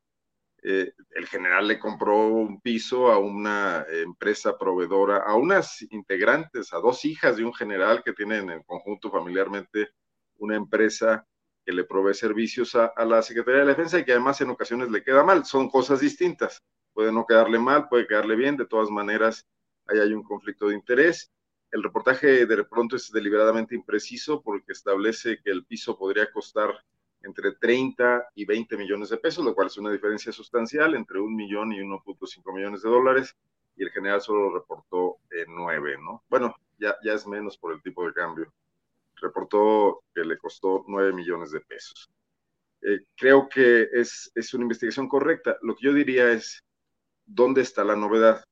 Eh, el general le compró un piso a una empresa proveedora, a unas integrantes, a dos hijas de un general que tienen en conjunto familiarmente una empresa que le provee servicios a, la Secretaría de Defensa y que además en ocasiones le queda mal. Son cosas distintas. Puede no quedarle mal, puede quedarle bien. De todas maneras, ahí hay un conflicto de interés. El reportaje de pronto es deliberadamente impreciso porque establece que el piso podría costar entre 30 y 20 millones de pesos, lo cual es una diferencia sustancial entre un millón y 1.5 millones de dólares, y el general solo reportó eh, 9, ¿no? Bueno, ya, ya es menos por el tipo de cambio. Reportó que le costó 9 millones de pesos. Eh, creo que es, es una investigación correcta. Lo que yo diría es, ¿dónde está la novedad?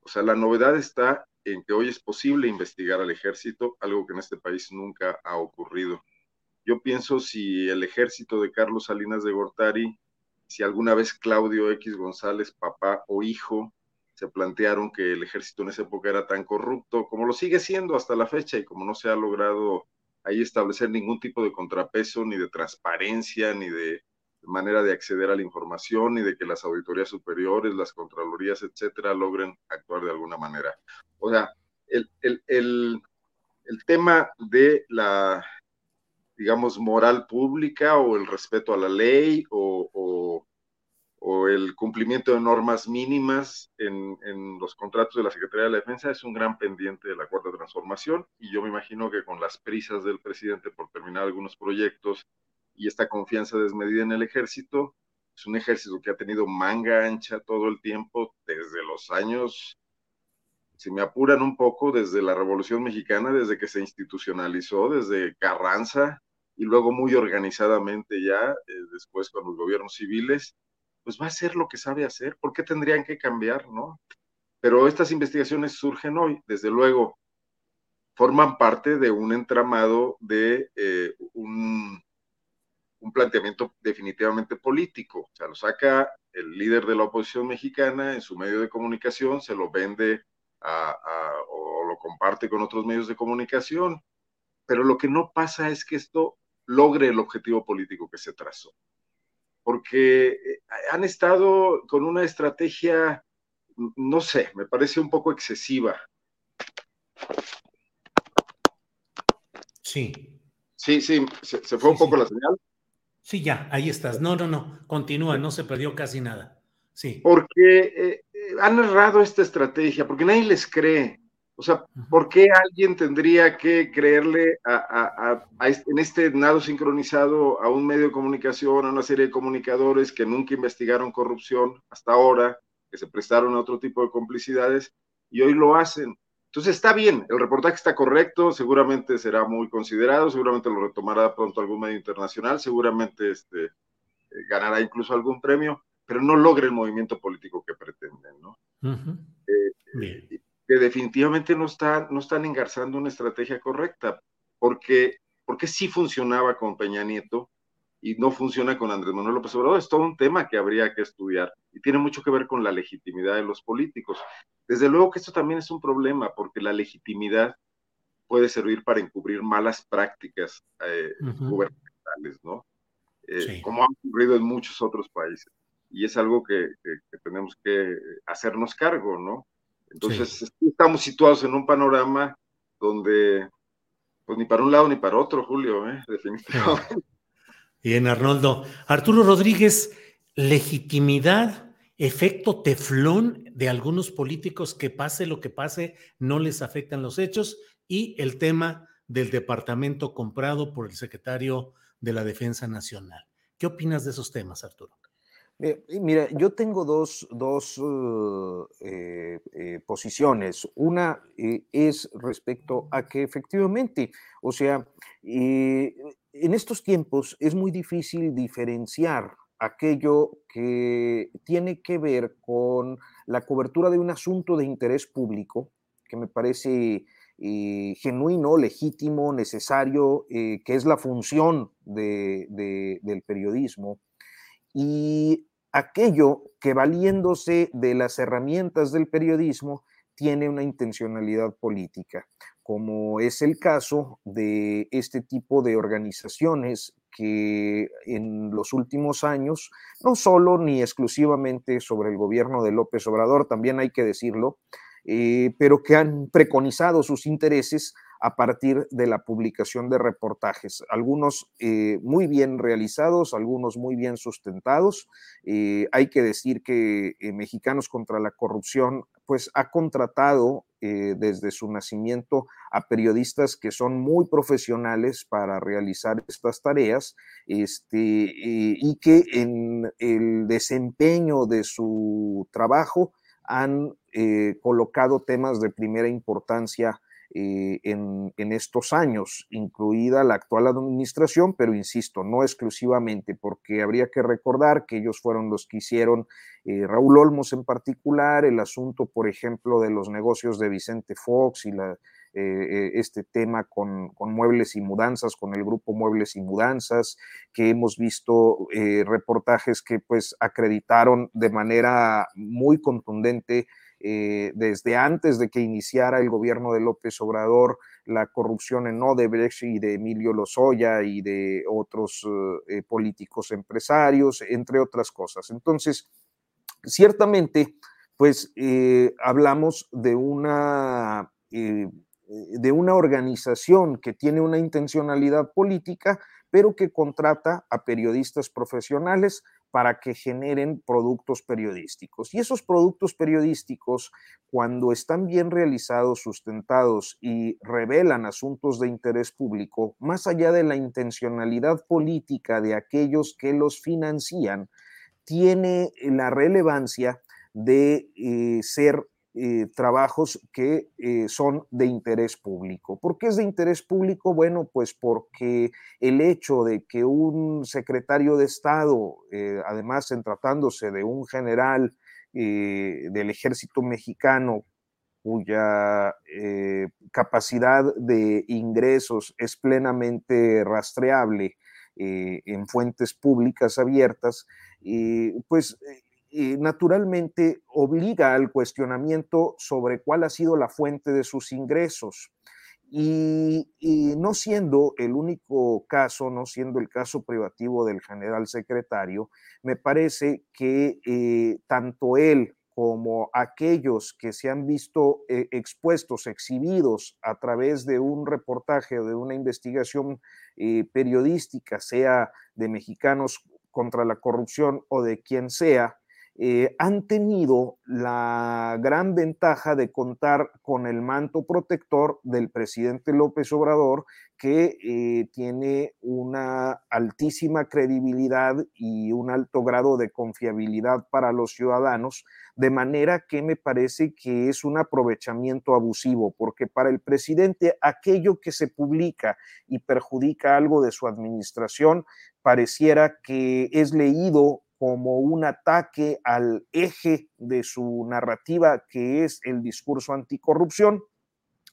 O sea, la novedad está en que hoy es posible investigar al ejército, algo que en este país nunca ha ocurrido. Yo pienso si el ejército de Carlos Salinas de Gortari, si alguna vez Claudio X González, papá o hijo, se plantearon que el ejército en esa época era tan corrupto como lo sigue siendo hasta la fecha y como no se ha logrado ahí establecer ningún tipo de contrapeso, ni de transparencia, ni de manera de acceder a la información, ni de que las auditorías superiores, las contralorías, etcétera, logren actuar de alguna manera. O sea, el, el, el, el tema de la, digamos, moral pública o el respeto a la ley o, o, el cumplimiento de normas mínimas en, en, los contratos de la Secretaría de la Defensa es un gran pendiente de la Cuarta Transformación. Y yo me imagino que con las prisas del presidente por terminar algunos proyectos y esta confianza desmedida en el ejército, es un ejército que ha tenido manga ancha todo el tiempo desde los años si me apuran un poco, desde la Revolución Mexicana, desde que se institucionalizó, desde Carranza, y luego muy organizadamente ya, eh, después con los gobiernos civiles, pues va a hacer lo que sabe hacer. ¿Por qué tendrían que cambiar, no? Pero estas investigaciones surgen hoy, desde luego, forman parte de un entramado de eh, un, un planteamiento definitivamente político. O sea, lo saca el líder de la oposición mexicana en su medio de comunicación, se lo vende a, a, o lo comparte con otros medios de comunicación. Pero lo que no pasa es que esto logre el objetivo político que se trazó. Porque eh, han estado con una estrategia, no sé, me parece un poco excesiva. Sí. Sí, sí, se, se fue sí, un poco sí. la señal. Sí, ya, ahí estás. No, no, no, continúa, no se perdió casi nada. Sí. Porque eh, han errado esta estrategia, porque nadie les cree. O sea, ¿por qué alguien tendría que creerle a, a, a, este, en este nado sincronizado a un medio de comunicación, a una serie de comunicadores que nunca investigaron corrupción hasta ahora, que se prestaron a otro tipo de complicidades y hoy lo hacen? Entonces está bien, el reportaje está correcto, seguramente será muy considerado, seguramente lo retomará pronto algún medio internacional, seguramente este, ganará incluso algún premio, pero no logra el movimiento político que pretenden, ¿no? Uh -huh. eh, que definitivamente no, está, no están engarzando una estrategia correcta, porque, porque sí funcionaba con Peña Nieto y no funciona con Andrés Manuel López Obrador. Es todo un tema que habría que estudiar y tiene mucho que ver con la legitimidad de los políticos. Desde luego que esto también es un problema, porque la legitimidad puede servir para encubrir malas prácticas eh, uh -huh. gubernamentales, ¿no? Eh, sí. Como ha ocurrido en muchos otros países. Y es algo que, que, que tenemos que hacernos cargo, ¿no? Entonces, sí. estamos situados en un panorama donde, pues ni para un lado ni para otro, Julio, ¿eh? [laughs] definitivamente. Bien, Arnoldo. Arturo Rodríguez, legitimidad, efecto teflón de algunos políticos que pase lo que pase, no les afectan los hechos, y el tema del departamento comprado por el secretario de la Defensa Nacional. ¿Qué opinas de esos temas, Arturo? Eh, mira, yo tengo dos, dos uh, eh, eh, posiciones. Una eh, es respecto a que efectivamente, o sea, en estos tiempos es muy difícil diferenciar aquello que tiene que ver con la cobertura de un asunto de interés público, que me parece genuino, legítimo, necesario, que es la función de, de, del periodismo y aquello que valiéndose de las herramientas del periodismo tiene una intencionalidad política, como es el caso de este tipo de organizaciones que en los últimos años, no solo ni exclusivamente sobre el gobierno de López Obrador, también hay que decirlo, eh, pero que han preconizado sus intereses a partir de la publicación de reportajes, algunos eh, muy bien realizados, algunos muy bien sustentados. Eh, hay que decir que eh, Mexicanos contra la Corrupción pues ha contratado desde su nacimiento a periodistas que son muy profesionales para realizar estas tareas este, y que en el desempeño de su trabajo han colocado temas de primera importancia eh, en, estos años, incluida la actual administración, pero insisto, no exclusivamente, porque habría que recordar que ellos fueron los que hicieron, eh, Raúl Olmos en particular, el asunto, por ejemplo, de los negocios de Vicente Fox y eh, este tema con, con, muebles y mudanzas, con el grupo Muebles y Mudanzas, que hemos visto reportajes que pues acreditaron de manera muy contundente eh, desde antes de que iniciara el gobierno de López Obrador, la corrupción en Odebrecht y de Emilio Lozoya y de otros eh, políticos empresarios, entre otras cosas. Entonces, ciertamente, pues hablamos de una de una organización que tiene una intencionalidad política, pero que contrata a periodistas profesionales para que generen productos periodísticos. Y esos productos periodísticos, cuando están bien realizados, sustentados y revelan asuntos de interés público, más allá de la intencionalidad política de aquellos que los financian, tiene la relevancia de eh, ser eh, trabajos que eh, son de interés público. ¿Por qué es de interés público? Bueno, pues porque el hecho de que un secretario de Estado, eh, además en tratándose de un general del ejército mexicano, cuya capacidad de ingresos es plenamente rastreable en fuentes públicas abiertas, pues naturalmente obliga al cuestionamiento sobre cuál ha sido la fuente de sus ingresos. Y, no siendo el único caso, no siendo el caso privativo del general secretario, me parece que eh, tanto él como aquellos que se han visto eh, expuestos, exhibidos a través de un reportaje o de una investigación eh, periodística, sea de mexicanos contra la corrupción o de quien sea, eh, han tenido la gran ventaja de contar con el manto protector del presidente López Obrador, que eh, tiene una altísima credibilidad y un alto grado de confiabilidad para los ciudadanos, de manera que me parece que es un aprovechamiento abusivo, porque para el presidente aquello que se publica y perjudica algo de su administración pareciera que es leído como un ataque al eje de su narrativa, que es el discurso anticorrupción,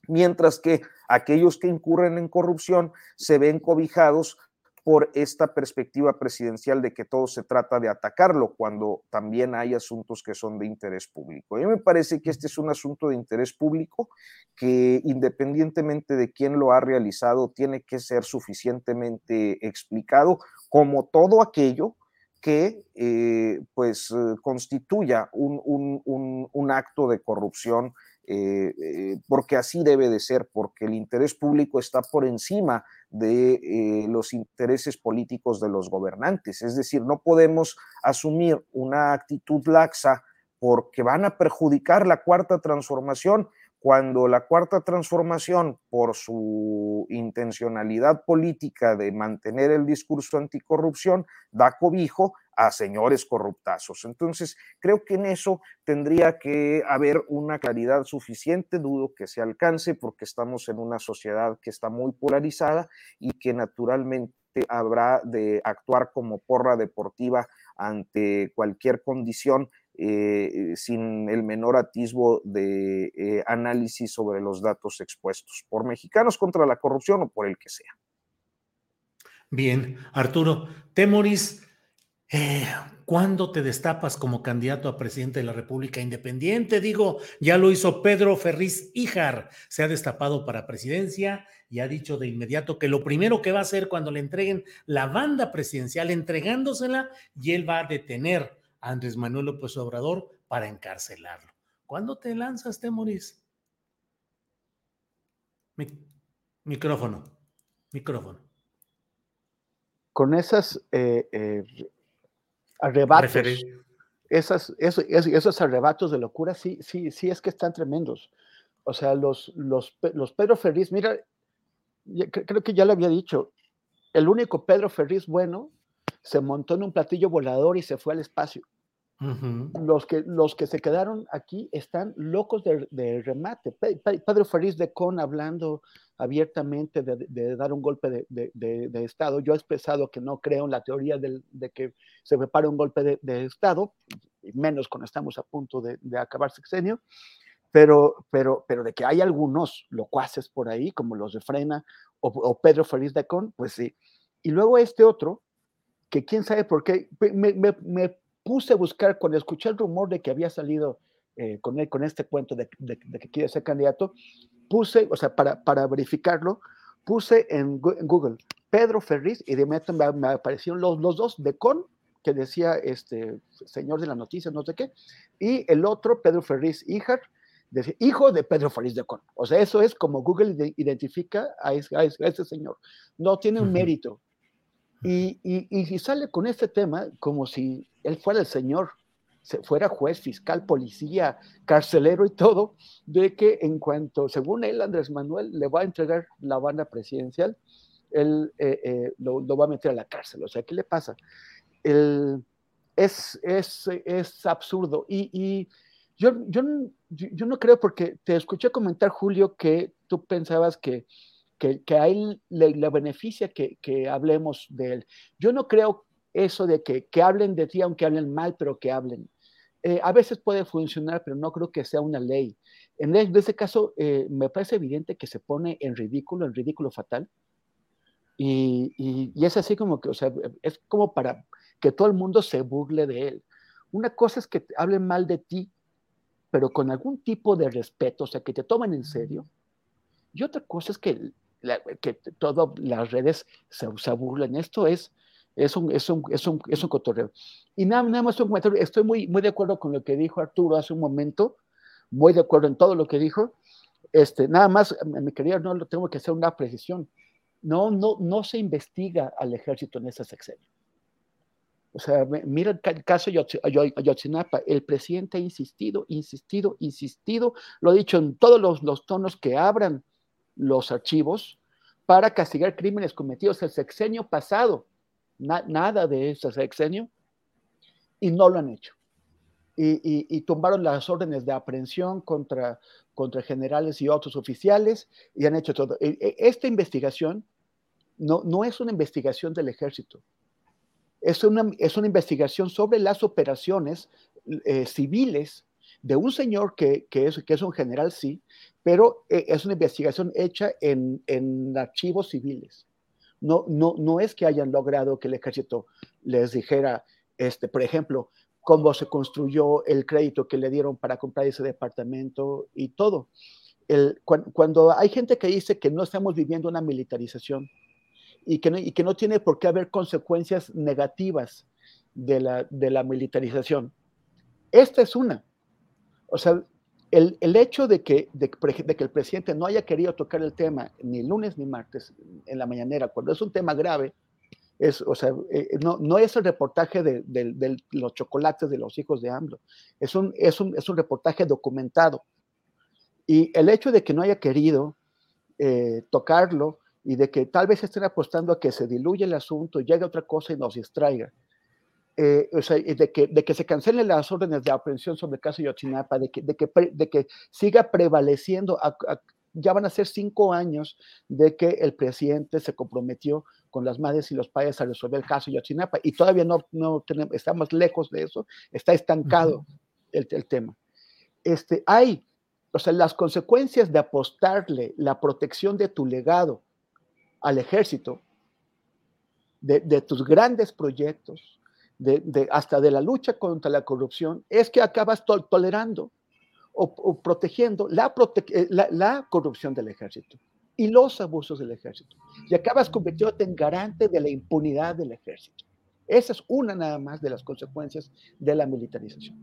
mientras que aquellos que incurren en corrupción se ven cobijados por esta perspectiva presidencial de que todo se trata de atacarlo, cuando también hay asuntos que son de interés público. A mí me parece que este es un asunto de interés público que independientemente de quién lo ha realizado, tiene que ser suficientemente explicado, como todo aquello que eh, pues eh, constituya un, acto de corrupción, eh, porque así debe de ser, porque el interés público está por encima de los intereses políticos de los gobernantes. Es decir, no podemos asumir una actitud laxa porque van a perjudicar la cuarta transformación cuando la cuarta transformación, por su intencionalidad política de mantener el discurso anticorrupción, da cobijo a señores corruptazos. Entonces, creo que en eso tendría que haber una claridad suficiente, dudo que se alcance porque estamos en una sociedad que está muy polarizada y que naturalmente habrá de actuar como porra deportiva ante cualquier condición eh, sin el menor atisbo de eh, análisis sobre los datos expuestos por mexicanos contra la corrupción o por el que sea. Bien, Arturo, Temoris, eh, ¿cuándo te destapas como candidato a presidente de la República Independiente? Digo, ya lo hizo Pedro Ferriz Híjar, se ha destapado para presidencia y ha dicho de inmediato que lo primero que va a hacer cuando le entreguen la banda presidencial, entregándosela, y él va a detener Andrés Manuel López Obrador para encarcelarlo. ¿Cuándo te lanzas, Temoris? micrófono, micrófono. Con esas eh, eh, arrebatos, esas, esos, arrebatos de locura, sí, sí, sí es que están tremendos. O sea, los, los, los Pedro Ferriz, mira, creo que ya le había dicho, el único Pedro Ferriz bueno se montó en un platillo volador y se fue al espacio. Los, que, los que se quedaron aquí están locos de, remate. Pedro Feliz de Con hablando abiertamente de, dar un golpe de, Estado. Yo he expresado que no creo en la teoría de que se prepare un golpe de, Estado, menos cuando estamos a punto de, acabar sexenio, pero, pero, pero de que hay algunos locuaces por ahí, como los de Frena o, Pedro Feliz de Con, pues sí. Y luego este otro, que quién sabe por qué, me, me, puse a buscar cuando escuché el rumor de que había salido eh, con, con este cuento de, que quiere ser candidato, puse, o sea, para, para verificarlo, puse en, Google Pedro Ferriz y de me, me aparecieron los, los dos de con que decía este señor de la noticia, no sé qué, y el otro, Pedro Ferriz Híjar, hijo de Pedro Ferriz de Con. O sea, eso es como Google identifica a ese, a ese señor. No tiene un mérito. Y, y, y, sale con este tema como si él fuera el señor, fuera juez, fiscal, policía, carcelero y todo, de que en cuanto, según él, Andrés Manuel le va a entregar la banda presidencial, él eh, eh, lo, lo, va a meter a la cárcel. O sea, ¿qué le pasa? el, es, es, es, absurdo. Y, y yo, yo, yo, no creo, porque te escuché comentar, Julio, que tú pensabas que, que, que a él le, beneficia que, que, hablemos de él. Yo no creo eso de que, que hablen de ti, aunque hablen mal, pero que hablen. Eh, a veces puede funcionar, pero no creo que sea una ley. En, ese caso, eh, me parece evidente que se pone en ridículo, en ridículo fatal. Y, y, y, es así como que, o sea, es como para que todo el mundo se burle de él. Una cosa es que hablen mal de ti, pero con algún tipo de respeto, o sea, que te tomen en serio. Y otra cosa es que, que todas las redes se, se, burlen. Esto es, es, un, es, un, es, un, cotorreo. Y nada, nada más un comentario. Estoy muy, de acuerdo con lo que dijo Arturo hace un momento, muy de acuerdo en todo lo que dijo. Este, nada más, mi querida, no lo tengo que hacer una precisión. No, no, no se investiga al ejército en ese sexenio. O sea, mira el caso Ayotzinapa, el presidente ha insistido, insistido, insistido, lo ha dicho en todos los, tonos que abran los archivos para castigar crímenes cometidos el sexenio pasado. Nada de ese sexenio y no lo han hecho. Y, tumbaron las órdenes de aprehensión contra, contra generales y otros oficiales y han hecho todo. E, e, esta investigación no, no es una investigación del ejército, es una, es una investigación sobre las operaciones eh, civiles de un señor que, que, es, que es un general, sí, pero eh, es una investigación hecha en, en archivos civiles. No, no, no es que hayan logrado que el ejército les dijera, este, por ejemplo, cómo se construyó el crédito que le dieron para comprar ese departamento y todo. El, cuando hay gente que dice que no estamos viviendo una militarización, y que no, y que no tiene por qué haber consecuencias negativas de la, de la militarización. Esta es una. O sea, el, el hecho de que, de, que el presidente no haya querido tocar el tema ni lunes ni martes en la mañanera, cuando es un tema grave, es, o sea, eh, no, no, es el reportaje de, los chocolates de los hijos de AMLO, es un, es, un, es un reportaje documentado. Y el hecho de que no haya querido eh, tocarlo y de que tal vez estén apostando a que se diluya el asunto, llegue otra cosa y nos distraiga. Eh, o sea, de que, de que se cancelen las órdenes de aprehensión sobre el caso Yotzinapa, de que, de que, de que siga prevaleciendo, ya van a ser cinco años de que el presidente se comprometió con las madres y los padres a resolver el caso Yotzinapa y todavía no, no tenemos, estamos lejos de eso, está estancado el, el, tema. Este, hay, o sea, las consecuencias de apostarle la protección de tu legado al ejército, de, tus grandes proyectos, de, hasta de la lucha contra la corrupción, es que acabas tolerando o, protegiendo eh, la, la, corrupción del ejército y los abusos del ejército. Y acabas convirtiéndote en garante de la impunidad del ejército. Esa es una nada más de las consecuencias de la militarización.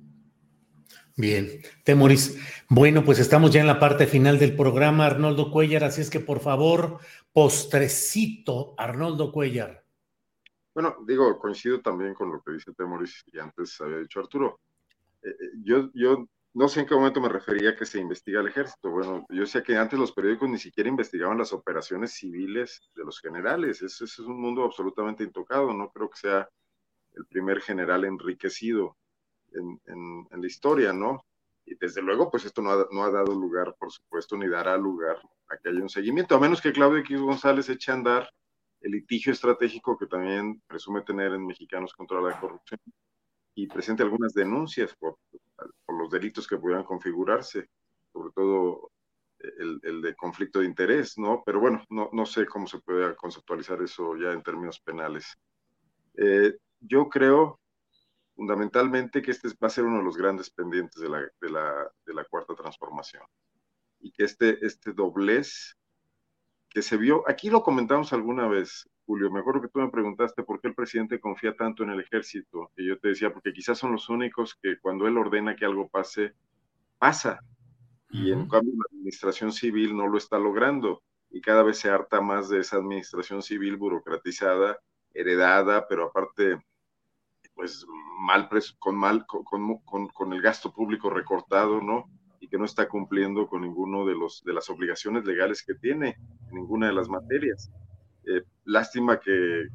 Bien, Temoris. Bueno, pues estamos ya en la parte final del programa, Arnoldo Cuellar, así es que por favor, postrecito, Arnoldo Cuellar. Bueno, digo, coincido también con lo que dice Temoris y antes había dicho Arturo. Eh, eh, yo, yo no sé en qué momento me refería a que se investiga el ejército. Bueno, yo sé que antes los periódicos ni siquiera investigaban las operaciones civiles de los generales. Ese, es un mundo absolutamente intocado. No creo que sea el primer general enriquecido en, la historia, ¿no? Y desde luego, pues esto no ha, no ha, dado lugar, por supuesto, ni dará lugar a que haya un seguimiento, a menos que Claudio X González eche a andar el litigio estratégico que también presume tener en Mexicanos contra la corrupción y presente algunas denuncias por, los delitos que pudieran configurarse, sobre todo el, el, de conflicto de interés, ¿no? Pero bueno, no, no sé cómo se puede conceptualizar eso ya en términos penales. Eh, yo creo fundamentalmente que este va a ser uno de los grandes pendientes de la, de la, de la cuarta transformación y que este, este doblez que se vio, aquí lo comentamos alguna vez, Julio, me acuerdo que tú me preguntaste por qué el presidente confía tanto en el ejército, y yo te decía, porque quizás son los únicos que cuando él ordena que algo pase, pasa, y en cambio la administración civil no lo está logrando, y cada vez se harta más de esa administración civil burocratizada, heredada, pero aparte, pues mal, con, mal con, con, con el gasto público recortado, ¿no? Y que no está cumpliendo con ninguno de, los, de las obligaciones legales que tiene en ninguna de las materias. Eh, lástima que,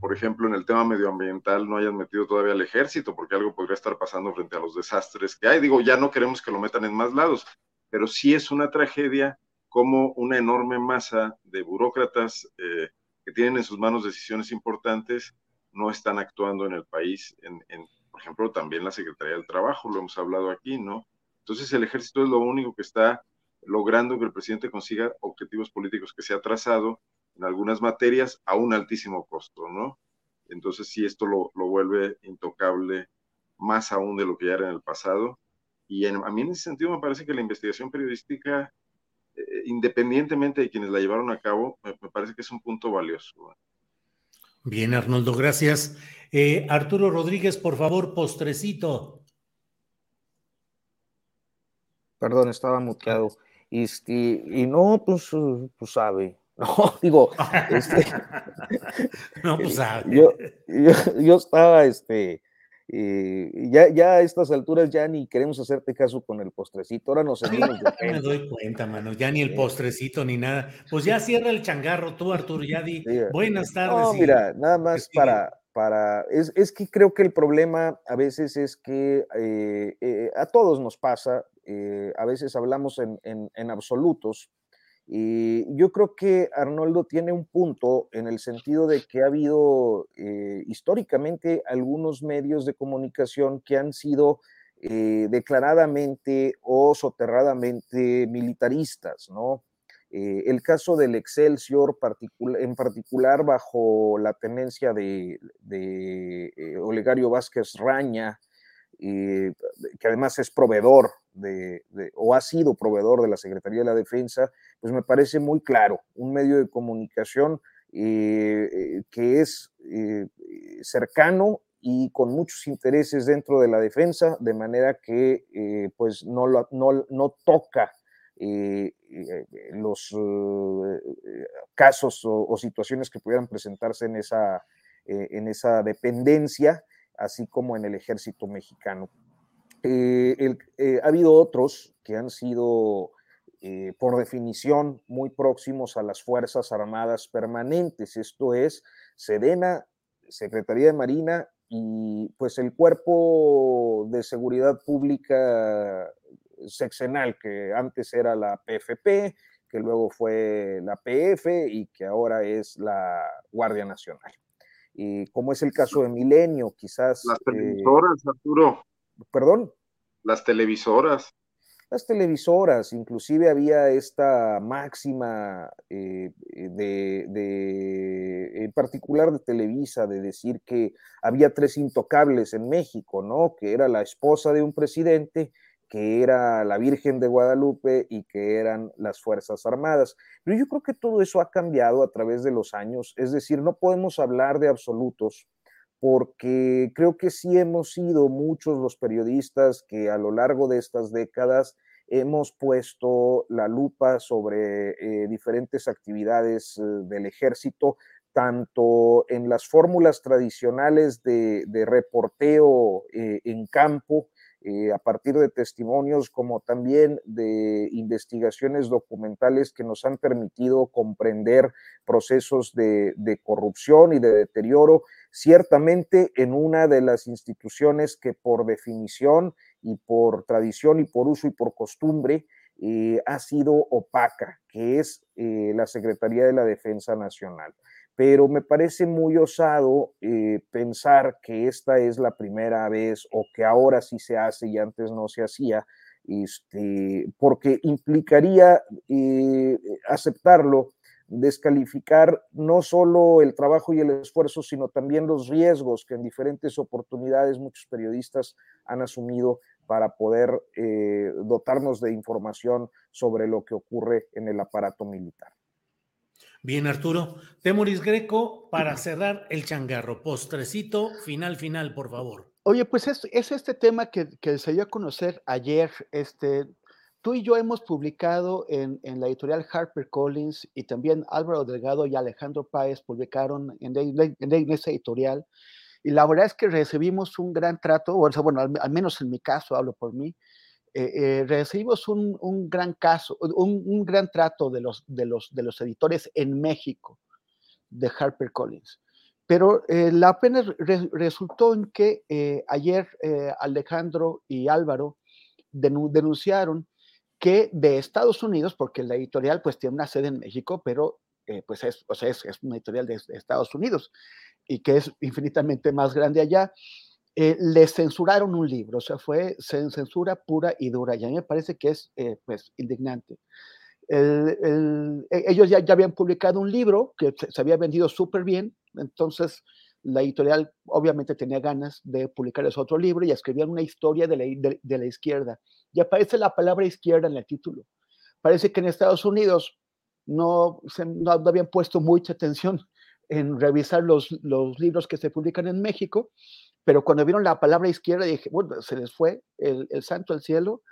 por ejemplo, en el tema medioambiental no hayan metido todavía al ejército, porque algo podría estar pasando frente a los desastres que hay. Digo, ya no queremos que lo metan en más lados, pero sí es una tragedia como una enorme masa de burócratas eh, que tienen en sus manos decisiones importantes no están actuando en el país, en, en, por ejemplo, también la Secretaría del Trabajo, lo hemos hablado aquí, ¿no? Entonces el ejército es lo único que está logrando que el presidente consiga objetivos políticos que se ha trazado en algunas materias a un altísimo costo, ¿no? Entonces sí, esto lo, vuelve intocable más aún de lo que ya era en el pasado. Y a mí en ese sentido me parece que la investigación periodística, eh, independientemente de quienes la llevaron a cabo, me, parece que es un punto valioso. Bien, Arnoldo, gracias. Eh, Arturo Rodríguez, por favor, postrecito. Perdón, estaba muteado. Este, y no, pues, pues sabe. [laughs] No, digo, este, [laughs] no, pues sabe. Yo, yo, estaba, este, eh, ya, ya a estas alturas ya ni queremos hacerte caso con el postrecito, ahora nos seguimos [laughs] Me doy cuenta, mano, ya ni el postrecito ni nada. Pues ya cierra el changarro tú, Arturo, ya di buenas tardes. No, mira, nada más para, para, es, es, que creo que el problema a veces es que eh, eh, a todos nos pasa, eh, a veces hablamos en, en, absolutos. Y yo creo que Arnoldo tiene un punto en el sentido de que ha habido históricamente algunos medios de comunicación que han sido declaradamente o soterradamente militaristas, ¿no? El caso del Excelsior en particular bajo la tenencia de, de Olegario Vázquez Raña, que además es proveedor de, o ha sido proveedor de la Secretaría de la Defensa, pues me parece muy claro, un medio de comunicación eh, eh, que es eh, cercano y con muchos intereses dentro de la defensa, de manera que pues no, no, no toca los casos o, situaciones que pudieran presentarse en esa, en esa dependencia así como en el ejército mexicano. Eh, eh, ha habido otros que han sido, eh, por definición, muy próximos a las Fuerzas Armadas Permanentes, esto es Sedena, Secretaría de Marina y pues el Cuerpo de Seguridad Pública seccional, que antes era la PFP, que luego fue la PF y que ahora es la Guardia Nacional y como es el caso de Milenio, quizás. Las eh, televisoras, Arturo. Perdón. Las televisoras. Las televisoras, inclusive había esta máxima eh, de, de, en particular de Televisa, de decir que había tres intocables en México, ¿no? Que era la esposa de un presidente, que era la Virgen de Guadalupe y que eran las Fuerzas Armadas. Pero yo creo que todo eso ha cambiado a través de los años, es decir, no podemos hablar de absolutos porque creo que sí hemos sido muchos los periodistas que a lo largo de estas décadas hemos puesto la lupa sobre eh, diferentes actividades eh, del ejército, tanto en las fórmulas tradicionales de, reporteo eh, en campo, eh, a partir de testimonios como también de investigaciones documentales que nos han permitido comprender procesos de, corrupción y de deterioro, ciertamente en una de las instituciones que por definición y por tradición y por uso y por costumbre eh, ha sido opaca, que es eh, la Secretaría de la Defensa Nacional pero me parece muy osado eh, pensar que esta es la primera vez o que ahora sí se hace y antes no se hacía, este, porque implicaría eh, aceptarlo descalificar no solo el trabajo y el esfuerzo, sino también los riesgos que en diferentes oportunidades muchos periodistas han asumido para poder eh, dotarnos de información sobre lo que ocurre en el aparato militar. Bien, Arturo. Temoris Greco, para cerrar el changarro, postrecito, final, final, por favor. Oye, pues es, este tema que, se dio a conocer ayer. Este, tú y yo hemos publicado en, la editorial Harper Collins y también Álvaro Delgado y Alejandro Páez publicaron en, en, esa editorial. Y la verdad es que recibimos un gran trato, o sea, bueno, al, menos en mi caso, hablo por mí, eh, eh, recibimos un, gran caso, un, gran trato de los, de, los, de los editores en México de Harper Collins. Pero eh, la pena resultó en que eh, ayer eh, Alejandro y Álvaro denunciaron que de Estados Unidos, porque la editorial pues tiene una sede en México, pero pues es, o sea, es, una editorial de, Estados Unidos y que es infinitamente más grande allá, les censuraron un libro, o sea, fue censura pura y dura, y a mí me parece que es pues indignante. E, ellos ya, ya, habían publicado un libro que se, había vendido súper bien, entonces la editorial obviamente tenía ganas de publicar ese otro libro y escribían una historia de la, de, la, izquierda. Y aparece la palabra izquierda en el título. Parece que en Estados Unidos no, se, no habían puesto mucha atención en revisar los, los libros que se publican en México, pero cuando vieron la palabra izquierda dije, bueno, se les fue el, el santo al cielo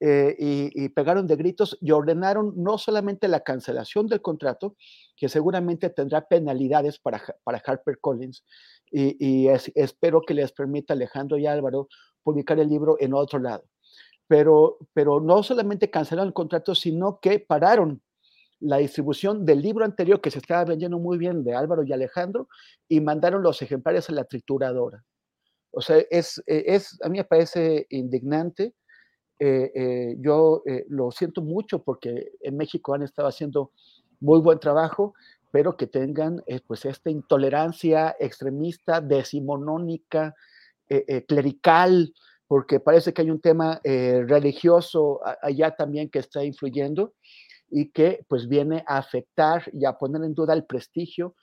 eh, y, pegaron de gritos y ordenaron no solamente la cancelación del contrato, que seguramente tendrá penalidades para, para HarperCollins, y, y espero que les permita Alejandro y Álvaro publicar el libro en otro lado. Pero, pero no solamente cancelaron el contrato, sino que pararon la distribución del libro anterior que se estaba vendiendo muy bien de Álvaro y Alejandro y mandaron los ejemplares a la trituradora. O sea, es, es a mí me parece indignante eh, eh, yo eh, lo siento mucho porque en México han estado haciendo muy buen trabajo, pero que tengan pues esta intolerancia extremista, decimonónica, clerical, porque parece que hay un tema religioso allá también que está influyendo y que pues viene a afectar y a poner en duda el prestigio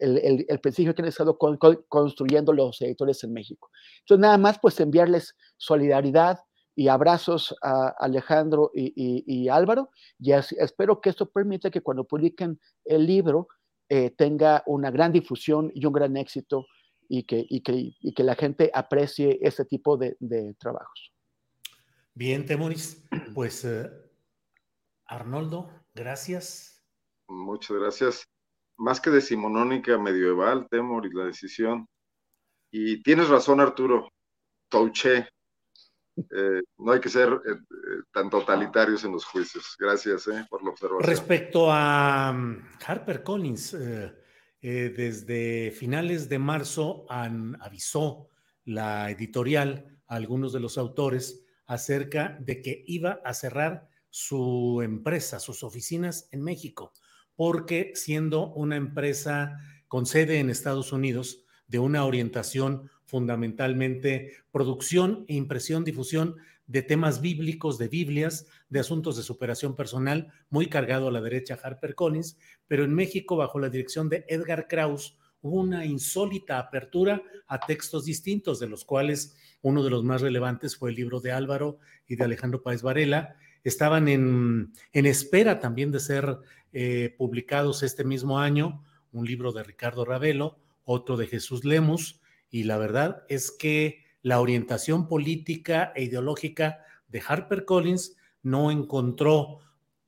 el, el, prestigio que han estado construyendo los editores en México. Entonces, nada más, pues enviarles solidaridad, y abrazos a Alejandro y, Álvaro. Y espero que esto permita que cuando publiquen el libro eh, tenga una gran difusión y un gran éxito y que, que, la gente aprecie este tipo de, trabajos. Bien, Temoris. Pues eh, Arnoldo, gracias. Muchas gracias. Más que decimonónica medieval, Temoris, la decisión. Y tienes razón, Arturo. Touché, eh, no hay que ser eh, eh, tan totalitarios en los juicios. Gracias por la observación. Respecto a mm, Harper Collins, desde finales de marzo avisó la editorial a algunos de los autores acerca de que iba a cerrar su empresa, sus oficinas en México, porque siendo una empresa con sede en Estados Unidos, de una orientación fundamentalmente producción e impresión, difusión de temas bíblicos, de Biblias, de asuntos de superación personal, muy cargado a la derecha Harper Collins, pero en México, bajo la dirección de Edgar Kraus, hubo una insólita apertura a textos distintos, de los cuales uno de los más relevantes fue el libro de Álvaro y de Alejandro Páez Varela. Estaban en, espera también de ser eh, publicados este mismo año, un libro de Ricardo Ravelo, otro de Jesús Lemus, y la verdad es que la orientación política e ideológica de Harper Collins no encontró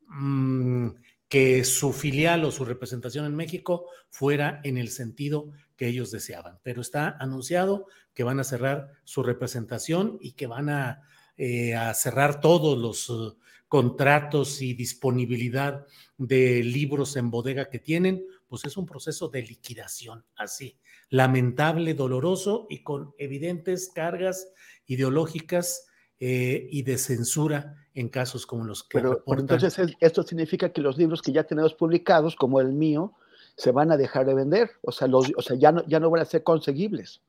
mm, que su filial o su representación en México fuera en el sentido que ellos deseaban. Pero está anunciado que van a cerrar su representación y que van a, eh, cerrar todos los uh, contratos y disponibilidad de libros en bodega que tienen, pues es un proceso de liquidación, así lamentable, doloroso y con evidentes cargas ideológicas eh, y de censura en casos como los que pero, entonces esto significa que los libros que ya tenemos publicados, como el mío, se van a dejar de vender, o sea, los, o sea ya, no, ya no van a ser conseguibles.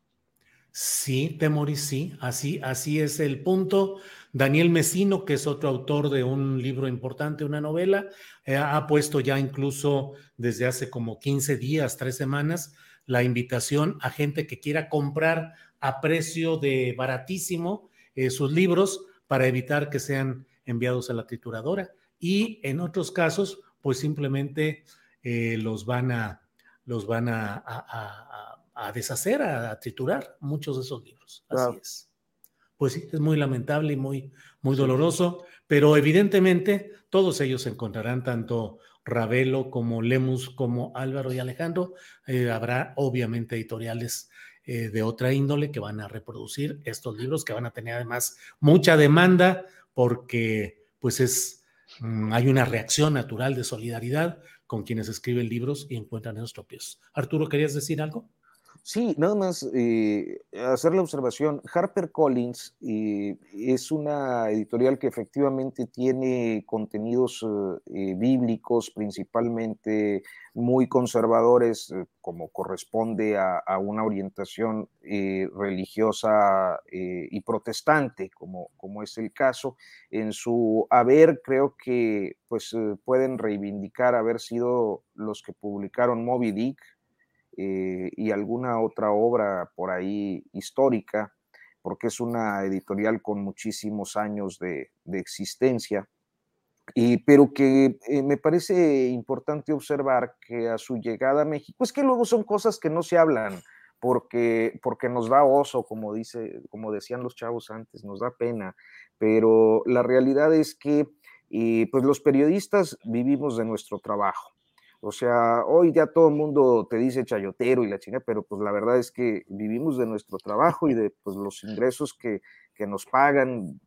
Sí, Temoris, sí, así, así es el punto. Daniel Mesino, que es otro autor de un libro importante, una novela, eh, ha puesto ya incluso desde hace como 15 días, tres semanas, la invitación a gente que quiera comprar a precio de baratísimo eh, sus libros para evitar que sean enviados a la trituradora. Y en otros casos, pues simplemente eh, los van a, los van a, a, deshacer, a, triturar muchos de esos libros. Así es. Pues sí, es muy lamentable y muy, muy doloroso, pero evidentemente todos ellos encontrarán tanto Ravelo como Lemus como Álvaro y Alejandro. Eh, habrá obviamente editoriales eh, de otra índole que van a reproducir estos libros, que van a tener además mucha demanda porque pues es, mm, hay una reacción natural de solidaridad con quienes escriben libros y encuentran esos tropiezos. Arturo, ¿querías decir algo? Sí, nada más eh, hacer la observación. Harper Collins eh, es una editorial que efectivamente tiene contenidos eh, bíblicos, principalmente muy conservadores, como corresponde a, a una orientación religiosa y protestante, como, como es el caso. En su haber, creo que pues, pueden reivindicar haber sido los que publicaron Moby Dick, eh, y alguna otra obra por ahí histórica, porque es una editorial con muchísimos años de, existencia, y, pero que eh, me parece importante observar que a su llegada a México, es que luego son cosas que no se hablan, porque, porque nos da oso, como, dice, como decían los chavos antes, nos da pena, pero la realidad es que eh, pues los periodistas vivimos de nuestro trabajo o sea, hoy ya todo el mundo te dice chayotero y la chingada, pero pues la verdad es que vivimos de nuestro trabajo y de pues, los ingresos que, que nos pagan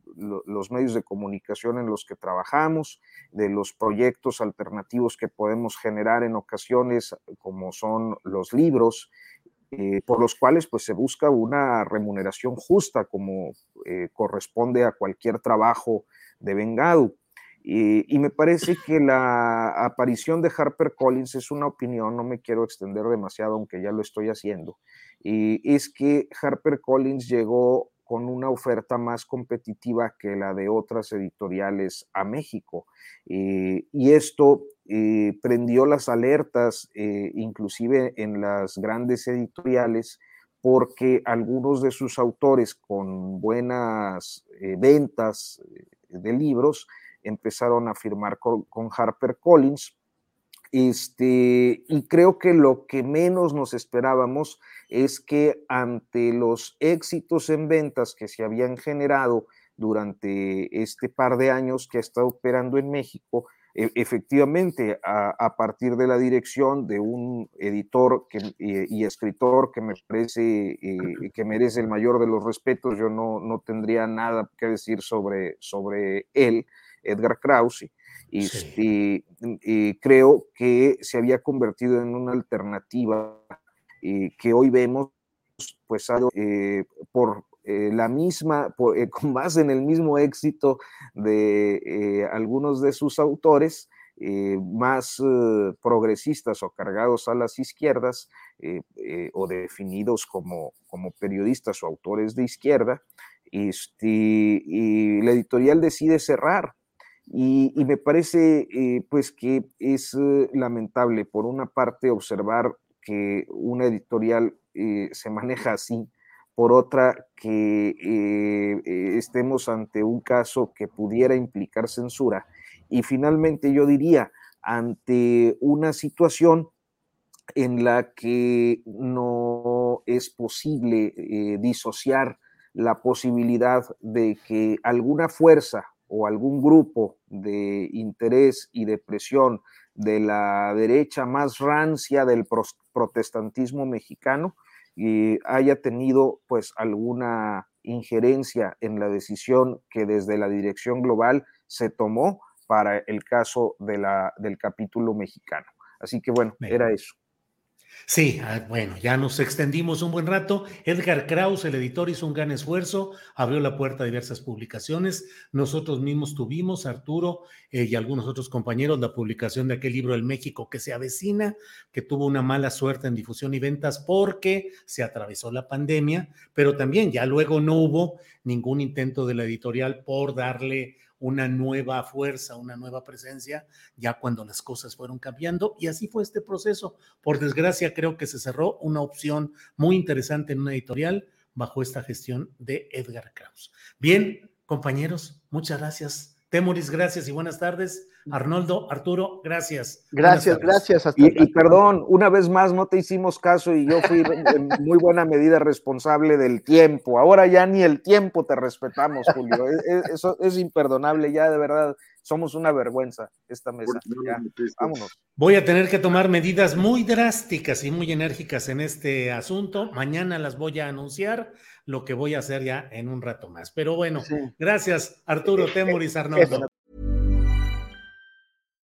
los medios de comunicación en los que trabajamos, de los proyectos alternativos que podemos generar en ocasiones, como son los libros, eh, por los cuales pues se busca una remuneración justa como eh, corresponde a cualquier trabajo de vengado. Y, me parece que la aparición de Harper Collins es una opinión, no me quiero extender demasiado, aunque ya lo estoy haciendo, y es que Harper Collins llegó con una oferta más competitiva que la de otras editoriales a México. y esto eh, prendió las alertas, eh, inclusive en las grandes editoriales, porque algunos de sus autores con buenas eh, ventas de libros, empezaron a firmar con, Harper Collins. Este, y creo que lo que menos nos esperábamos es que ante los éxitos en ventas que se habían generado durante este par de años que ha estado operando en México, e, efectivamente, a, partir de la dirección de un editor que, y, escritor que me parece eh, que merece el mayor de los respetos, yo no, no tendría nada que decir sobre, sobre él, Edgar Krause, y, creo que se había convertido en una alternativa eh, que hoy vemos pues eh, por eh, la misma, [laughs] con más en el mismo éxito de algunos de sus autores, más progresistas o cargados a las izquierdas o definidos como, como periodistas o autores de izquierda, este, y la editorial decide cerrar y, me parece eh, pues que es eh, lamentable, por una parte, observar que una editorial eh, se maneja así, por otra, que estemos ante un caso que pudiera implicar censura. Y finalmente yo diría, ante una situación en la que no es posible disociar la posibilidad de que alguna fuerza o algún grupo de interés y de presión de la derecha más rancia del protestantismo mexicano y haya tenido pues alguna injerencia en la decisión que desde la dirección global se tomó para el caso de la, del capítulo mexicano. Así que bueno, era eso. Sí, ah, bueno, ya nos extendimos un buen rato. Edgar Kraus, el editor, hizo un gran esfuerzo, abrió la puerta a diversas publicaciones. Nosotros mismos tuvimos, Arturo eh, y algunos otros compañeros, la publicación de aquel libro El México que se avecina, que tuvo una mala suerte en difusión y ventas porque se atravesó la pandemia, pero también ya luego no hubo ningún intento de la editorial por darle una nueva fuerza, una nueva presencia, ya cuando las cosas fueron cambiando. Y así fue este proceso. Por desgracia, creo que se cerró una opción muy interesante en una editorial bajo esta gestión de Edgar Kraus. Bien, compañeros, muchas gracias. Temoris, gracias y buenas tardes. Arnoldo, Arturo, gracias. Gracias, gracias. y, y, perdón, una vez más no te hicimos caso y yo fui en muy buena medida responsable del tiempo. Ahora ya ni el tiempo te respetamos, Julio. E, e, eso es imperdonable, ya de verdad somos una vergüenza esta mesa. Ya, vámonos. Voy a tener que tomar medidas muy drásticas y muy enérgicas en este asunto. Mañana las voy a anunciar, lo que voy a hacer ya en un rato más. Pero bueno, sí. gracias Arturo, Temoris, Arnoldo.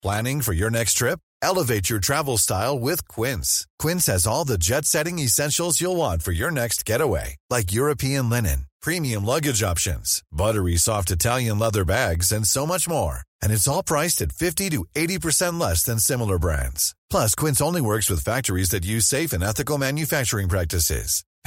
Planning for your next trip? Elevate your travel style with Quince. Quince has all the jet-setting essentials you'll want for your next getaway, like European linen, premium luggage options, buttery soft Italian leather bags, and so much more. And it's all priced at 50 to 80% less than similar brands. Plus, Quince only works with factories that use safe and ethical manufacturing practices.